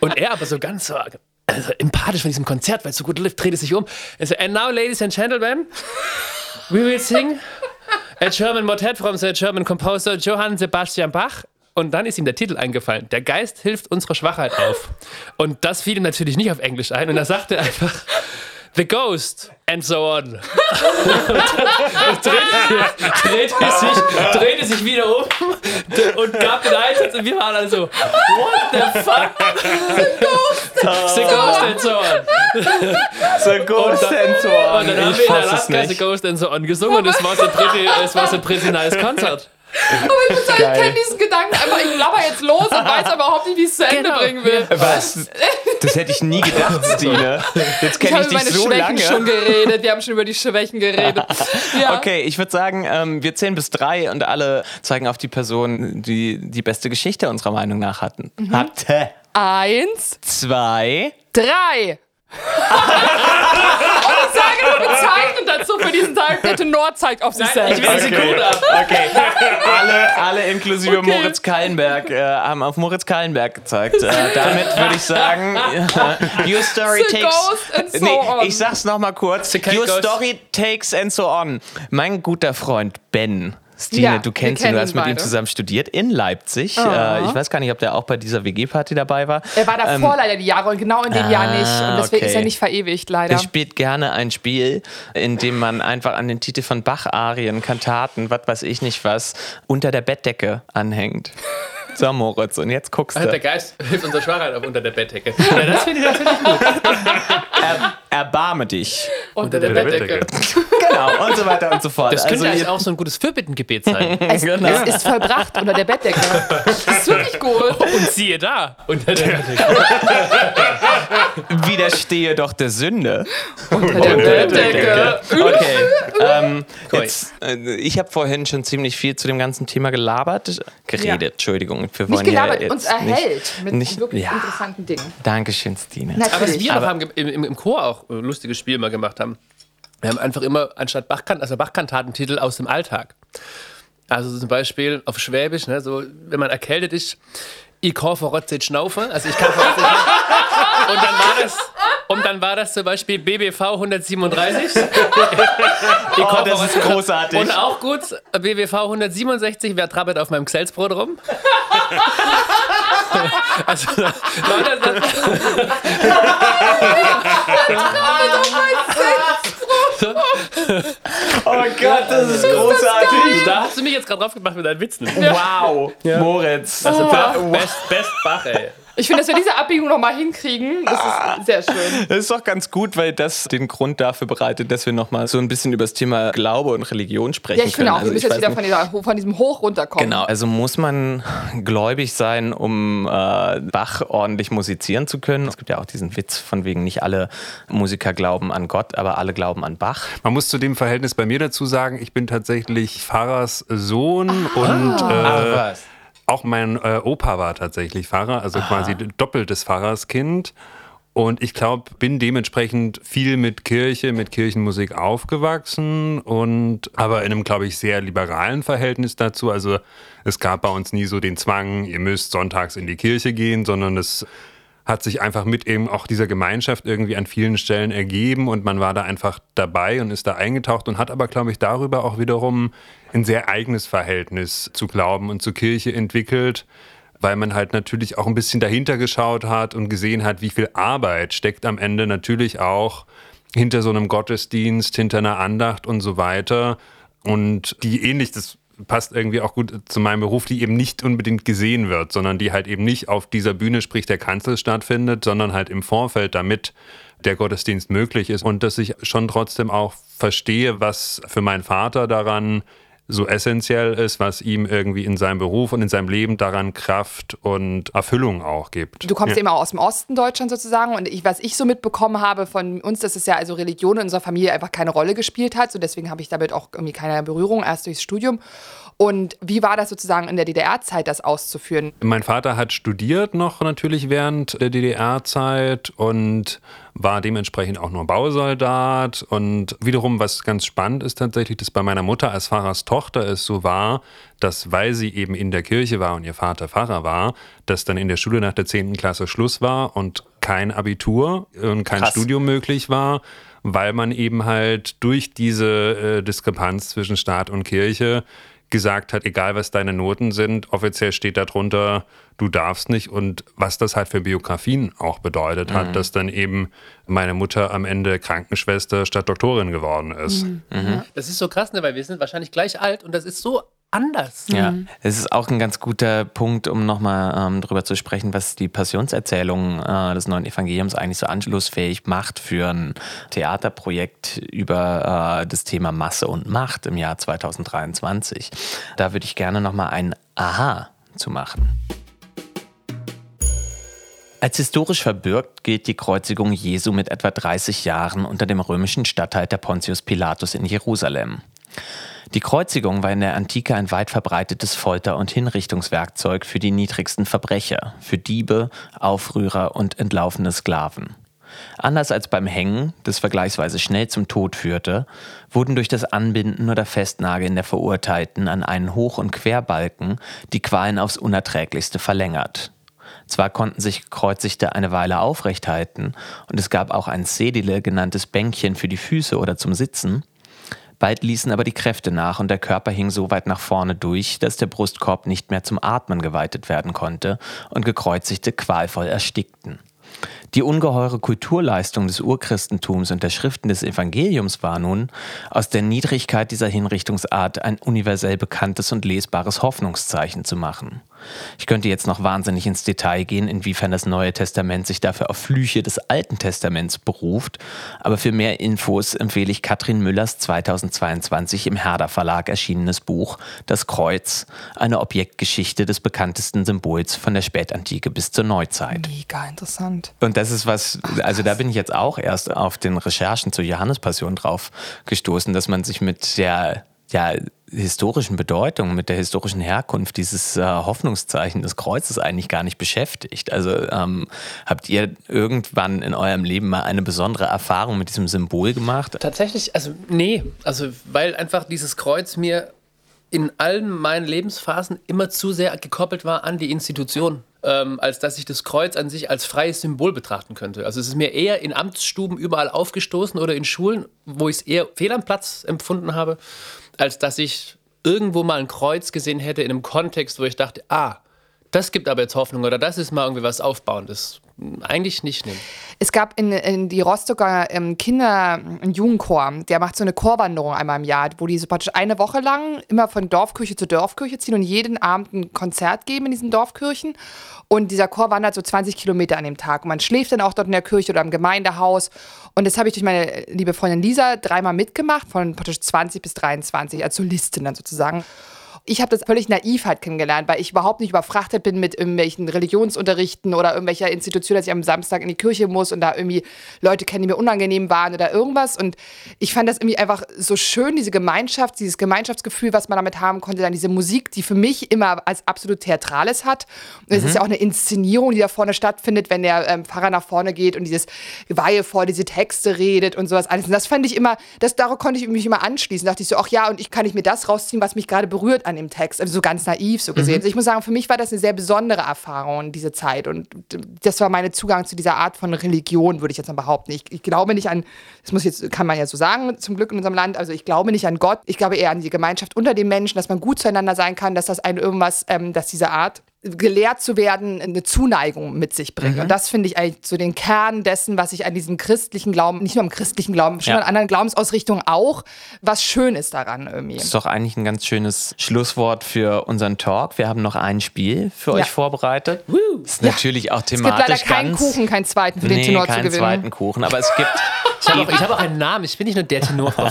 Und er aber so ganz so also empathisch von diesem Konzert, weil es so gut lief, dreht er sich um. Er so, and now, ladies and gentlemen, we will sing a German motet from the German composer Johann Sebastian Bach. Und dann ist ihm der Titel eingefallen. Der Geist hilft unserer Schwachheit auf. Und das fiel ihm natürlich nicht auf Englisch ein. Und er sagte einfach, The Ghost and so on. und drehte, drehte, sich, drehte sich wieder um und gab den Einsatz und wir waren alle so, what the fuck? The Ghost and so on. The Ghost and so on. Und dann haben Ich wir in Alaska The. Ghost and so on gesungen und es war so ein pretty, es war so ein pretty nice Konzert. Aber ich muss sagen, ich kenne diesen Gedanken einfach, ich laber jetzt los und weiß aber überhaupt nicht, wie ich es zu Ende Genau. bringen will. Was? Das hätte ich nie gedacht, Stine. Jetzt Ich kenne ich, über dich meine so Schwächen lange. schon geredet. Wir haben schon über die Schwächen geredet. Ja. Okay, ich würde sagen, ähm, wir zählen bis drei und alle zeigen auf die Person, die die beste Geschichte unserer Meinung nach hatten. Mhm. Hatte. Eins, Zwei. drei. Und ich sage nur bezeichnend dazu für diesen Tag, der Tenor zeigt auf sich selbst. Ich will sie gut ab. Okay, alle, alle inklusive Okay. Moritz Kallenberg äh, haben auf Moritz Kallenberg gezeigt. Äh, damit würde ich sagen, your story The takes. ghost and so nee, on. ich sag's noch mal kurz. Your story takes and so on. Mein guter Freund Ben. Stine, Ja, du kennst ihn, du hast mit ihm zusammen studiert in Leipzig. Äh, ich weiß gar nicht, ob der auch bei dieser WG-Party dabei war. Er war davor leider die Jahre und genau in dem Jahr nicht. Und deswegen okay. ist er nicht verewigt, leider. Er spielt gerne ein Spiel, in dem man einfach an den Titel von Bach-Arien, Kantaten, was weiß ich nicht was, unter der Bettdecke anhängt. So, Moritz, und jetzt guckst Der du. Geist hilft unserer Schwachheit auf unter der Bettdecke. Ja, das finde ich natürlich gut. Er, erbarme dich. Unter der der Bettdecke. Bettdecke. Genau, und so weiter und so fort. Das könnte also, auch so ein gutes Fürbittengebet sein. es, es ist vollbracht unter der Bettdecke. Das ist wirklich gut. Und siehe da, unter der Bettdecke. Widerstehe doch der Sünde. Unter der Bettdecke. Okay. Ähm, jetzt, äh, ich habe vorhin schon ziemlich viel zu dem ganzen Thema gelabert. Geredet, Ja. Entschuldigung. Wir Nicht wollen ja gelabert, jetzt uns erhält mit nicht- wirklich ja. interessanten Dingen. Dankeschön, Stine. Aber was Natürlich. wir noch haben, im, im, im Chor auch ein lustiges Spiel mal gemacht haben. Wir haben einfach immer anstatt Bachkant, also Bachkantatentitel aus dem Alltag. Also zum Beispiel auf Schwäbisch, ne, so, wenn man erkältet ist, ich kann verrotzet schnaufen, also ich kann verrotzet schnaufen. Und dann war das, und dann war das zum Beispiel BBV 137. Ich Oh, das ist großartig. Und auch gut, BBV 167, wer trappelt auf meinem Gselsbrot rum? also, Leute, das, Oh Gott, das ist großartig. Da hast du mich jetzt gerade drauf gemacht mit deinen Witzen. Wow, Moritz. Also best, best Bach, ey. Ich finde, dass wir diese Abbiegung nochmal hinkriegen, das ist sehr schön. Das ist doch ganz gut, weil das den Grund dafür bereitet, dass wir nochmal so ein bisschen über das Thema Glaube und Religion sprechen Ja, ich finde können. auch, wir Also müssen ich jetzt wieder von, dieser, von diesem Hoch runterkommen. Genau, also muss man gläubig sein, um äh, Bach ordentlich musizieren zu können. Es gibt ja auch diesen Witz von wegen, nicht alle Musiker glauben an Gott, aber alle glauben an Bach. Man muss zu dem Verhältnis bei mir dazu sagen, ich bin tatsächlich Pfarrers Sohn und äh, auch mein äh, Opa war tatsächlich Pfarrer, also quasi doppeltes Pfarrerskind. Und ich glaube, bin dementsprechend viel mit Kirche, mit Kirchenmusik aufgewachsen und aber in einem, glaube ich, sehr liberalen Verhältnis dazu. Also es gab bei uns nie so den Zwang, ihr müsst sonntags in die Kirche gehen, sondern es hat sich einfach mit eben auch dieser Gemeinschaft irgendwie an vielen Stellen ergeben und man war da einfach dabei und ist da eingetaucht und hat aber, glaube ich, darüber auch wiederum ein sehr eigenes Verhältnis zu Glauben und zur Kirche entwickelt, weil man halt natürlich auch ein bisschen dahinter geschaut hat und gesehen hat, wie viel Arbeit steckt am Ende natürlich auch hinter so einem Gottesdienst, hinter einer Andacht und so weiter. Und die ähnlich, das passt irgendwie auch gut zu meinem Beruf, die eben nicht unbedingt gesehen wird, sondern die halt eben nicht auf dieser Bühne, sprich der Kanzel stattfindet, sondern halt im Vorfeld, damit der Gottesdienst möglich ist. Und dass ich schon trotzdem auch verstehe, was für meinen Vater daran so essentiell ist, was ihm irgendwie in seinem Beruf und in seinem Leben daran Kraft und Erfüllung auch gibt. Du kommst Ja. eben auch aus dem Osten Deutschlands sozusagen und ich, was ich so mitbekommen habe von uns, dass es ja also Religion in unserer Familie einfach keine Rolle gespielt hat. So deswegen habe ich damit auch irgendwie keine Berührung, erst durchs Studium. Und wie war das sozusagen in der DDR-Zeit, das auszuführen? Mein Vater hat studiert noch natürlich während der DDR-Zeit und war dementsprechend auch nur Bausoldat. Und wiederum, was ganz spannend ist tatsächlich, dass bei meiner Mutter als Pfarrers Tochter es so war, dass weil sie eben in der Kirche war und ihr Vater Pfarrer war, dass dann in der Schule nach der 10. Klasse Schluss war und kein Abitur und kein Krass. Studium möglich war, weil man eben halt durch diese äh, Diskrepanz zwischen Staat und Kirche gesagt hat, egal was deine Noten sind, offiziell steht darunter, du darfst nicht. Und was das halt für Biografien auch bedeutet hat, dass dann eben meine Mutter am Ende Krankenschwester statt Doktorin geworden ist. Das ist so krass, ne, weil wir sind wahrscheinlich gleich alt und das ist so anders. Ja, es ist auch ein ganz guter Punkt, um nochmal ähm, darüber zu sprechen, was die Passionserzählung äh, des neuen Evangeliums eigentlich so anschlussfähig macht für ein Theaterprojekt über äh, das Thema Masse und Macht im Jahr 2023. Da würde ich gerne nochmal ein Aha zu machen. Als historisch verbürgt gilt die Kreuzigung Jesu mit etwa 30 Jahren unter dem römischen Statthalter Pontius Pilatus in Jerusalem. Die Kreuzigung war in der Antike ein weit verbreitetes Folter- und Hinrichtungswerkzeug für die niedrigsten Verbrecher, für Diebe, Aufrührer und entlaufene Sklaven. Anders als beim Hängen, das vergleichsweise schnell zum Tod führte, wurden durch das Anbinden oder Festnageln der Verurteilten an einen Hoch- und Querbalken die Qualen aufs Unerträglichste verlängert. Zwar konnten sich Gekreuzigte eine Weile aufrecht halten und es gab auch ein Sedile genanntes Bänkchen für die Füße oder zum Sitzen, Bald ließen aber die Kräfte nach und der Körper hing so weit nach vorne durch, dass der Brustkorb nicht mehr zum Atmen geweitet werden konnte und Gekreuzigte qualvoll erstickten. Die ungeheure Kulturleistung des Urchristentums und der Schriften des Evangeliums war nun, aus der Niedrigkeit dieser Hinrichtungsart ein universell bekanntes und lesbares Hoffnungszeichen zu machen. Ich könnte jetzt noch wahnsinnig ins Detail gehen, inwiefern das Neue Testament sich dafür auf Flüche des Alten Testaments beruft, aber für mehr Infos empfehle ich Katrin Müllers 2022 im Herder Verlag erschienenes Buch Das Kreuz, eine Objektgeschichte des bekanntesten Symbols von der Spätantike bis zur Neuzeit. Mega interessant. Und das ist was, also da bin ich jetzt auch erst auf den Recherchen zur Johannespassion drauf gestoßen, dass man sich mit der ja, historischen Bedeutung, mit der historischen Herkunft dieses äh, Hoffnungszeichen des Kreuzes eigentlich gar nicht beschäftigt. Also ähm, habt ihr irgendwann in eurem Leben mal eine besondere Erfahrung mit diesem Symbol gemacht? Tatsächlich, also nee, also weil einfach dieses Kreuz mir in allen meinen Lebensphasen immer zu sehr gekoppelt war an die Institution, ähm, als dass ich das Kreuz an sich als freies Symbol betrachten könnte. Also es ist mir eher in Amtsstuben überall aufgestoßen oder in Schulen, wo ich es eher fehl am Platz empfunden habe, als dass ich irgendwo mal ein Kreuz gesehen hätte in einem Kontext, wo ich dachte, ah, das gibt aber jetzt Hoffnung oder das ist mal irgendwie was Aufbauendes. Eigentlich nicht, nee. Es gab in, in die Rostocker ähm, Kinder- und Jugendchor, der macht so eine Chorwanderung einmal im Jahr, wo die so praktisch eine Woche lang immer von Dorfkirche zu Dorfkirche ziehen und jeden Abend ein Konzert geben in diesen Dorfkirchen. Und dieser Chor wandert so 20 Kilometer an dem Tag. Und man schläft dann auch dort in der Kirche oder im Gemeindehaus. Und das habe ich durch meine liebe Freundin Lisa dreimal mitgemacht, von praktisch 20 bis 23, als Solistin dann sozusagen. Ich habe das völlig naiv halt kennengelernt, weil ich überhaupt nicht überfrachtet bin mit irgendwelchen Religionsunterrichten oder irgendwelcher Institution, dass ich am Samstag in die Kirche muss und da irgendwie Leute kennen, die mir unangenehm waren oder irgendwas. Und ich fand das irgendwie einfach so schön, diese Gemeinschaft, dieses Gemeinschaftsgefühl, was man damit haben konnte, dann diese Musik, die für mich immer als absolut Theatrales hat. Und es ist ja auch eine Inszenierung, die da vorne stattfindet, wenn der ähm, Pfarrer nach vorne geht und dieses Weihe vor diese Texte redet und sowas alles. Und das fand ich immer, das, darauf konnte ich mich immer anschließen. Da dachte ich so, ach ja, und ich kann ich mir das rausziehen, was mich gerade berührt an dem Text. Also so ganz naiv so gesehen. Also ich muss sagen, für mich war das eine sehr besondere Erfahrung, diese Zeit. Und das war mein Zugang zu dieser Art von Religion, würde ich jetzt mal behaupten. Ich, ich glaube nicht an, das muss jetzt, kann man ja so sagen, zum Glück in unserem Land. Also ich glaube nicht an Gott. Ich glaube eher an die Gemeinschaft unter den Menschen, dass man gut zueinander sein kann, dass das ein irgendwas, ähm, dass diese Art gelehrt zu werden, eine Zuneigung mit sich bringt. Und das finde ich eigentlich so den Kern dessen, was ich an diesem christlichen Glauben, nicht nur am christlichen Glauben, schon Ja. an anderen Glaubensausrichtungen auch, was schön ist daran irgendwie. Das ist doch eigentlich ein ganz schönes Schlusswort für unseren Talk. Wir haben noch ein Spiel für Ja. euch vorbereitet. Ist Ja. natürlich auch Es gibt leider thematisch keinen. Kuchen, keinen zweiten für den nee, Tenor zu keinen gewinnen. zweiten Kuchen, aber es gibt... Ich habe auch, ich hab auch einen Namen, ich bin nicht nur der Tenor.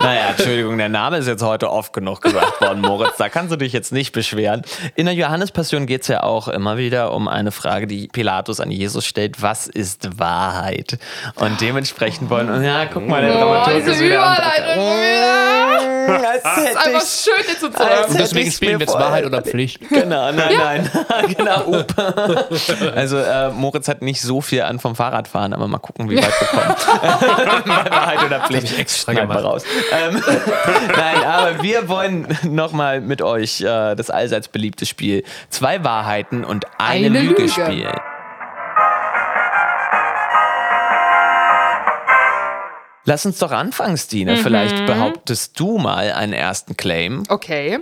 Naja, Entschuldigung, der Name ist jetzt heute oft genug gesagt worden, Moritz. Da kannst du dich jetzt nicht beschweren. In der Johannespassion geht es ja auch immer wieder um eine Frage, die Pilatus an Jesus stellt. Was ist Wahrheit? Und dementsprechend wollen... Ja, guck mal, der Oh, Dramaturg diese ist wieder am. Als Das ist einfach ich schön, dir zu als zeigen. hätte Deswegen spielen wir jetzt Wahrheit oder Pflicht. Genau, nein, nein. genau. Also äh, Moritz hat nicht so viel an vom Fahrradfahren, aber mal gucken, wie weit wir kommen. Wahrheit oder Pflicht. ich extra gemacht. raus. Ähm, nein, aber wir wollen nochmal mit euch äh, das allseits beliebte Spiel Zwei Wahrheiten und eine, Eine Lüge, Lüge. spielen. Lass uns doch anfangen, Stine. Vielleicht behauptest du mal einen ersten Claim. Okay.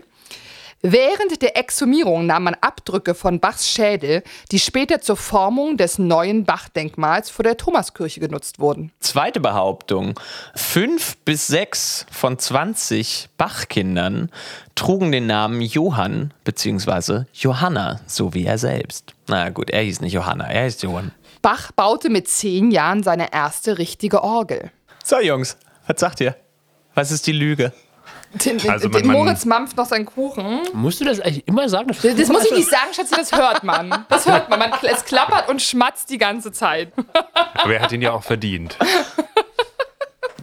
Während der Exhumierung nahm man Abdrücke von Bachs Schädel, die später zur Formung des neuen Bachdenkmals vor der Thomaskirche genutzt wurden. Zweite Behauptung. Fünf bis sechs von 20 Bachkindern trugen den Namen Johann bzw. Johanna, so wie er selbst. Na gut, er hieß nicht Johanna, er hieß Johann. Bach baute mit zehn Jahren seine erste richtige Orgel. So, Jungs, was sagt ihr? Was ist die Lüge? Den, den, Also den man- man- Moritz mampft noch seinen Kuchen. Musst du das eigentlich immer sagen? Das muss ich nicht sagen, Schatzi, das hört man. Das hört man. man. Es klappert und schmatzt die ganze Zeit. Aber er hat ihn ja auch verdient.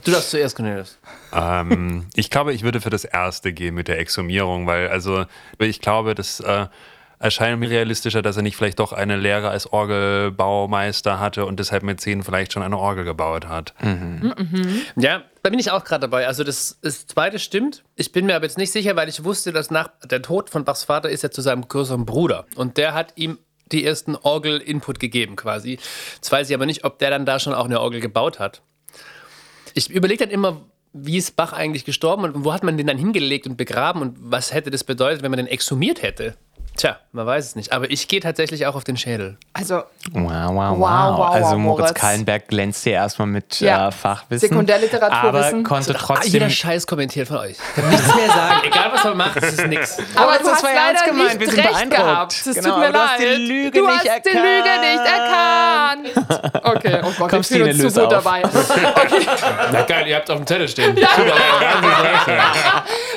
Du darfst zuerst, Cornelius. ähm, ich glaube, ich würde für das erste gehen mit der Exhumierung, weil also ich glaube, das äh, erscheint mir realistischer, dass er nicht vielleicht doch eine Lehre als Orgelbaumeister hatte und deshalb mit zehn vielleicht schon eine Orgel gebaut hat. Ja, da bin ich auch gerade dabei. Also das, das zweite stimmt. Ich bin mir aber jetzt nicht sicher, weil ich wusste, dass nach der Tod von Bachs Vater ist er zu seinem größeren Bruder. Und der hat ihm die ersten Orgel-Input gegeben quasi. Jetzt weiß ich aber nicht, ob der dann da schon auch eine Orgel gebaut hat. Ich überlege dann immer, wie ist Bach eigentlich gestorben und wo hat man den dann hingelegt und begraben und was hätte das bedeutet, wenn man den exhumiert hätte? Tja, man weiß es nicht. Aber ich gehe tatsächlich auch auf den Schädel. Also, Wow, wow, wow. Wow, wow, also Moritz Moritz. Kallenberg glänzt hier erstmal mit Ja. äh, Fachwissen. Sekundärliteraturwissen. Aber konnte Ah, trotzdem... jeder Scheiß kommentiert von euch. Ich kann nichts mehr sagen. Egal, was man macht, es ist nichts. aber Moritz, du das hast war ernst leider gemeint. Wir nicht sind recht beeindruckt. gehabt. Es Genau, tut mir aber du hast die leid. Lüge du nicht hast die Lüge nicht erkannt. Okay, oh Gott, Komm, ich fühle Stine, uns zu gut auf. dabei. Na geil, ihr habt auf dem Zettel stehen.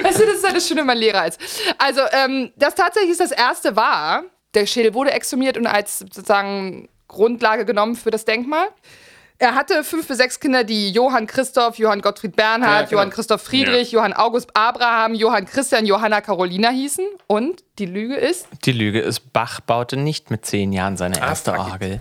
Weißt du, das ist eine schöne Lehrer als. Also, ähm, das tatsächlich ist das erste war. Der Schädel wurde exhumiert und als sozusagen Grundlage genommen für das Denkmal. Er hatte fünf bis sechs Kinder, die Johann Christoph, Johann Gottfried Bernhard, Ja, genau. Johann Christoph Friedrich, Johann August Abraham, Johann Christian, Johanna Carolina hießen. Und die Lüge ist, Die Lüge ist, Bach baute nicht mit zehn Jahren seine erste fuck it. Orgel.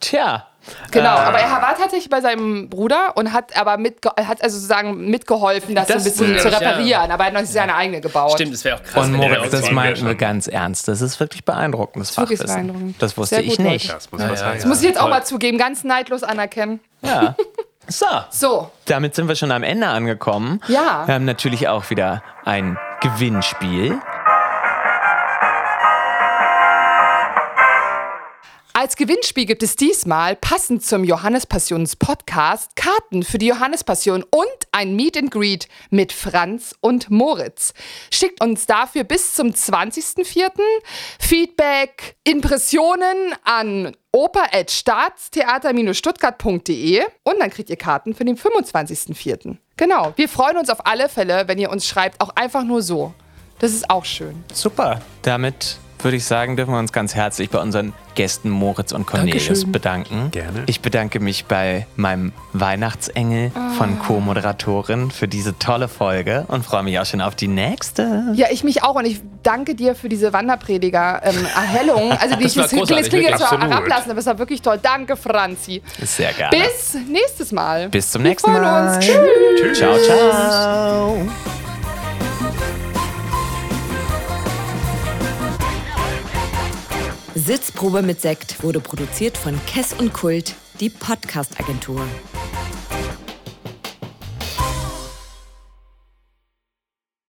Tja. Genau, aber er war tatsächlich bei seinem Bruder und hat aber mitge hat also sozusagen mitgeholfen, das, Das so ein bisschen zu ja. reparieren. Aber er hat noch nicht seine eigene gebaut. Stimmt, das wäre auch krass. Und Moritz, das meinten wir ganz ernst. Das ist wirklich beeindruckendes wirklich Fachwissen. beeindruckend. Das wusste Sehr ich gut, nicht. Das muss was sein. Das muss ich jetzt auch mal zugeben, ganz neidlos anerkennen. Ja. So, So, damit sind wir schon am Ende angekommen. Ja. Wir haben natürlich auch wieder ein Gewinnspiel. Als Gewinnspiel gibt es diesmal, passend zum Johannespassions Podcast, Karten für die Johannespassion und ein Meet and Greet mit Franz und Moritz. Schickt uns dafür bis zum 20.04. Feedback, Impressionen an oper.staatstheater-stuttgart.de und dann kriegt ihr Karten für den 25.04. Genau. Wir freuen uns auf alle Fälle, wenn ihr uns schreibt, auch einfach nur so. Das ist auch schön. Super. Damit würde ich sagen, dürfen wir uns ganz herzlich bei unseren Gästen Moritz und Cornelius Dankeschön. bedanken. Gerne. Ich bedanke mich bei meinem Weihnachtsengel von Co-Moderatorin für diese tolle Folge und freue mich auch schon auf die nächste. Ja, ich mich auch und ich danke dir für diese Wanderprediger-Erhellung. also die Das ich das großartig, klingt jetzt Absolut. herablassen, aber es war wirklich toll. Danke, Franzi. Sehr gerne. Bis nächstes Mal. Bis zum nächsten Mal. Uns. Tschüss. Ciao, ciao. Sitzprobe mit Sekt wurde produziert von Kess und Kult, die Podcast-Agentur.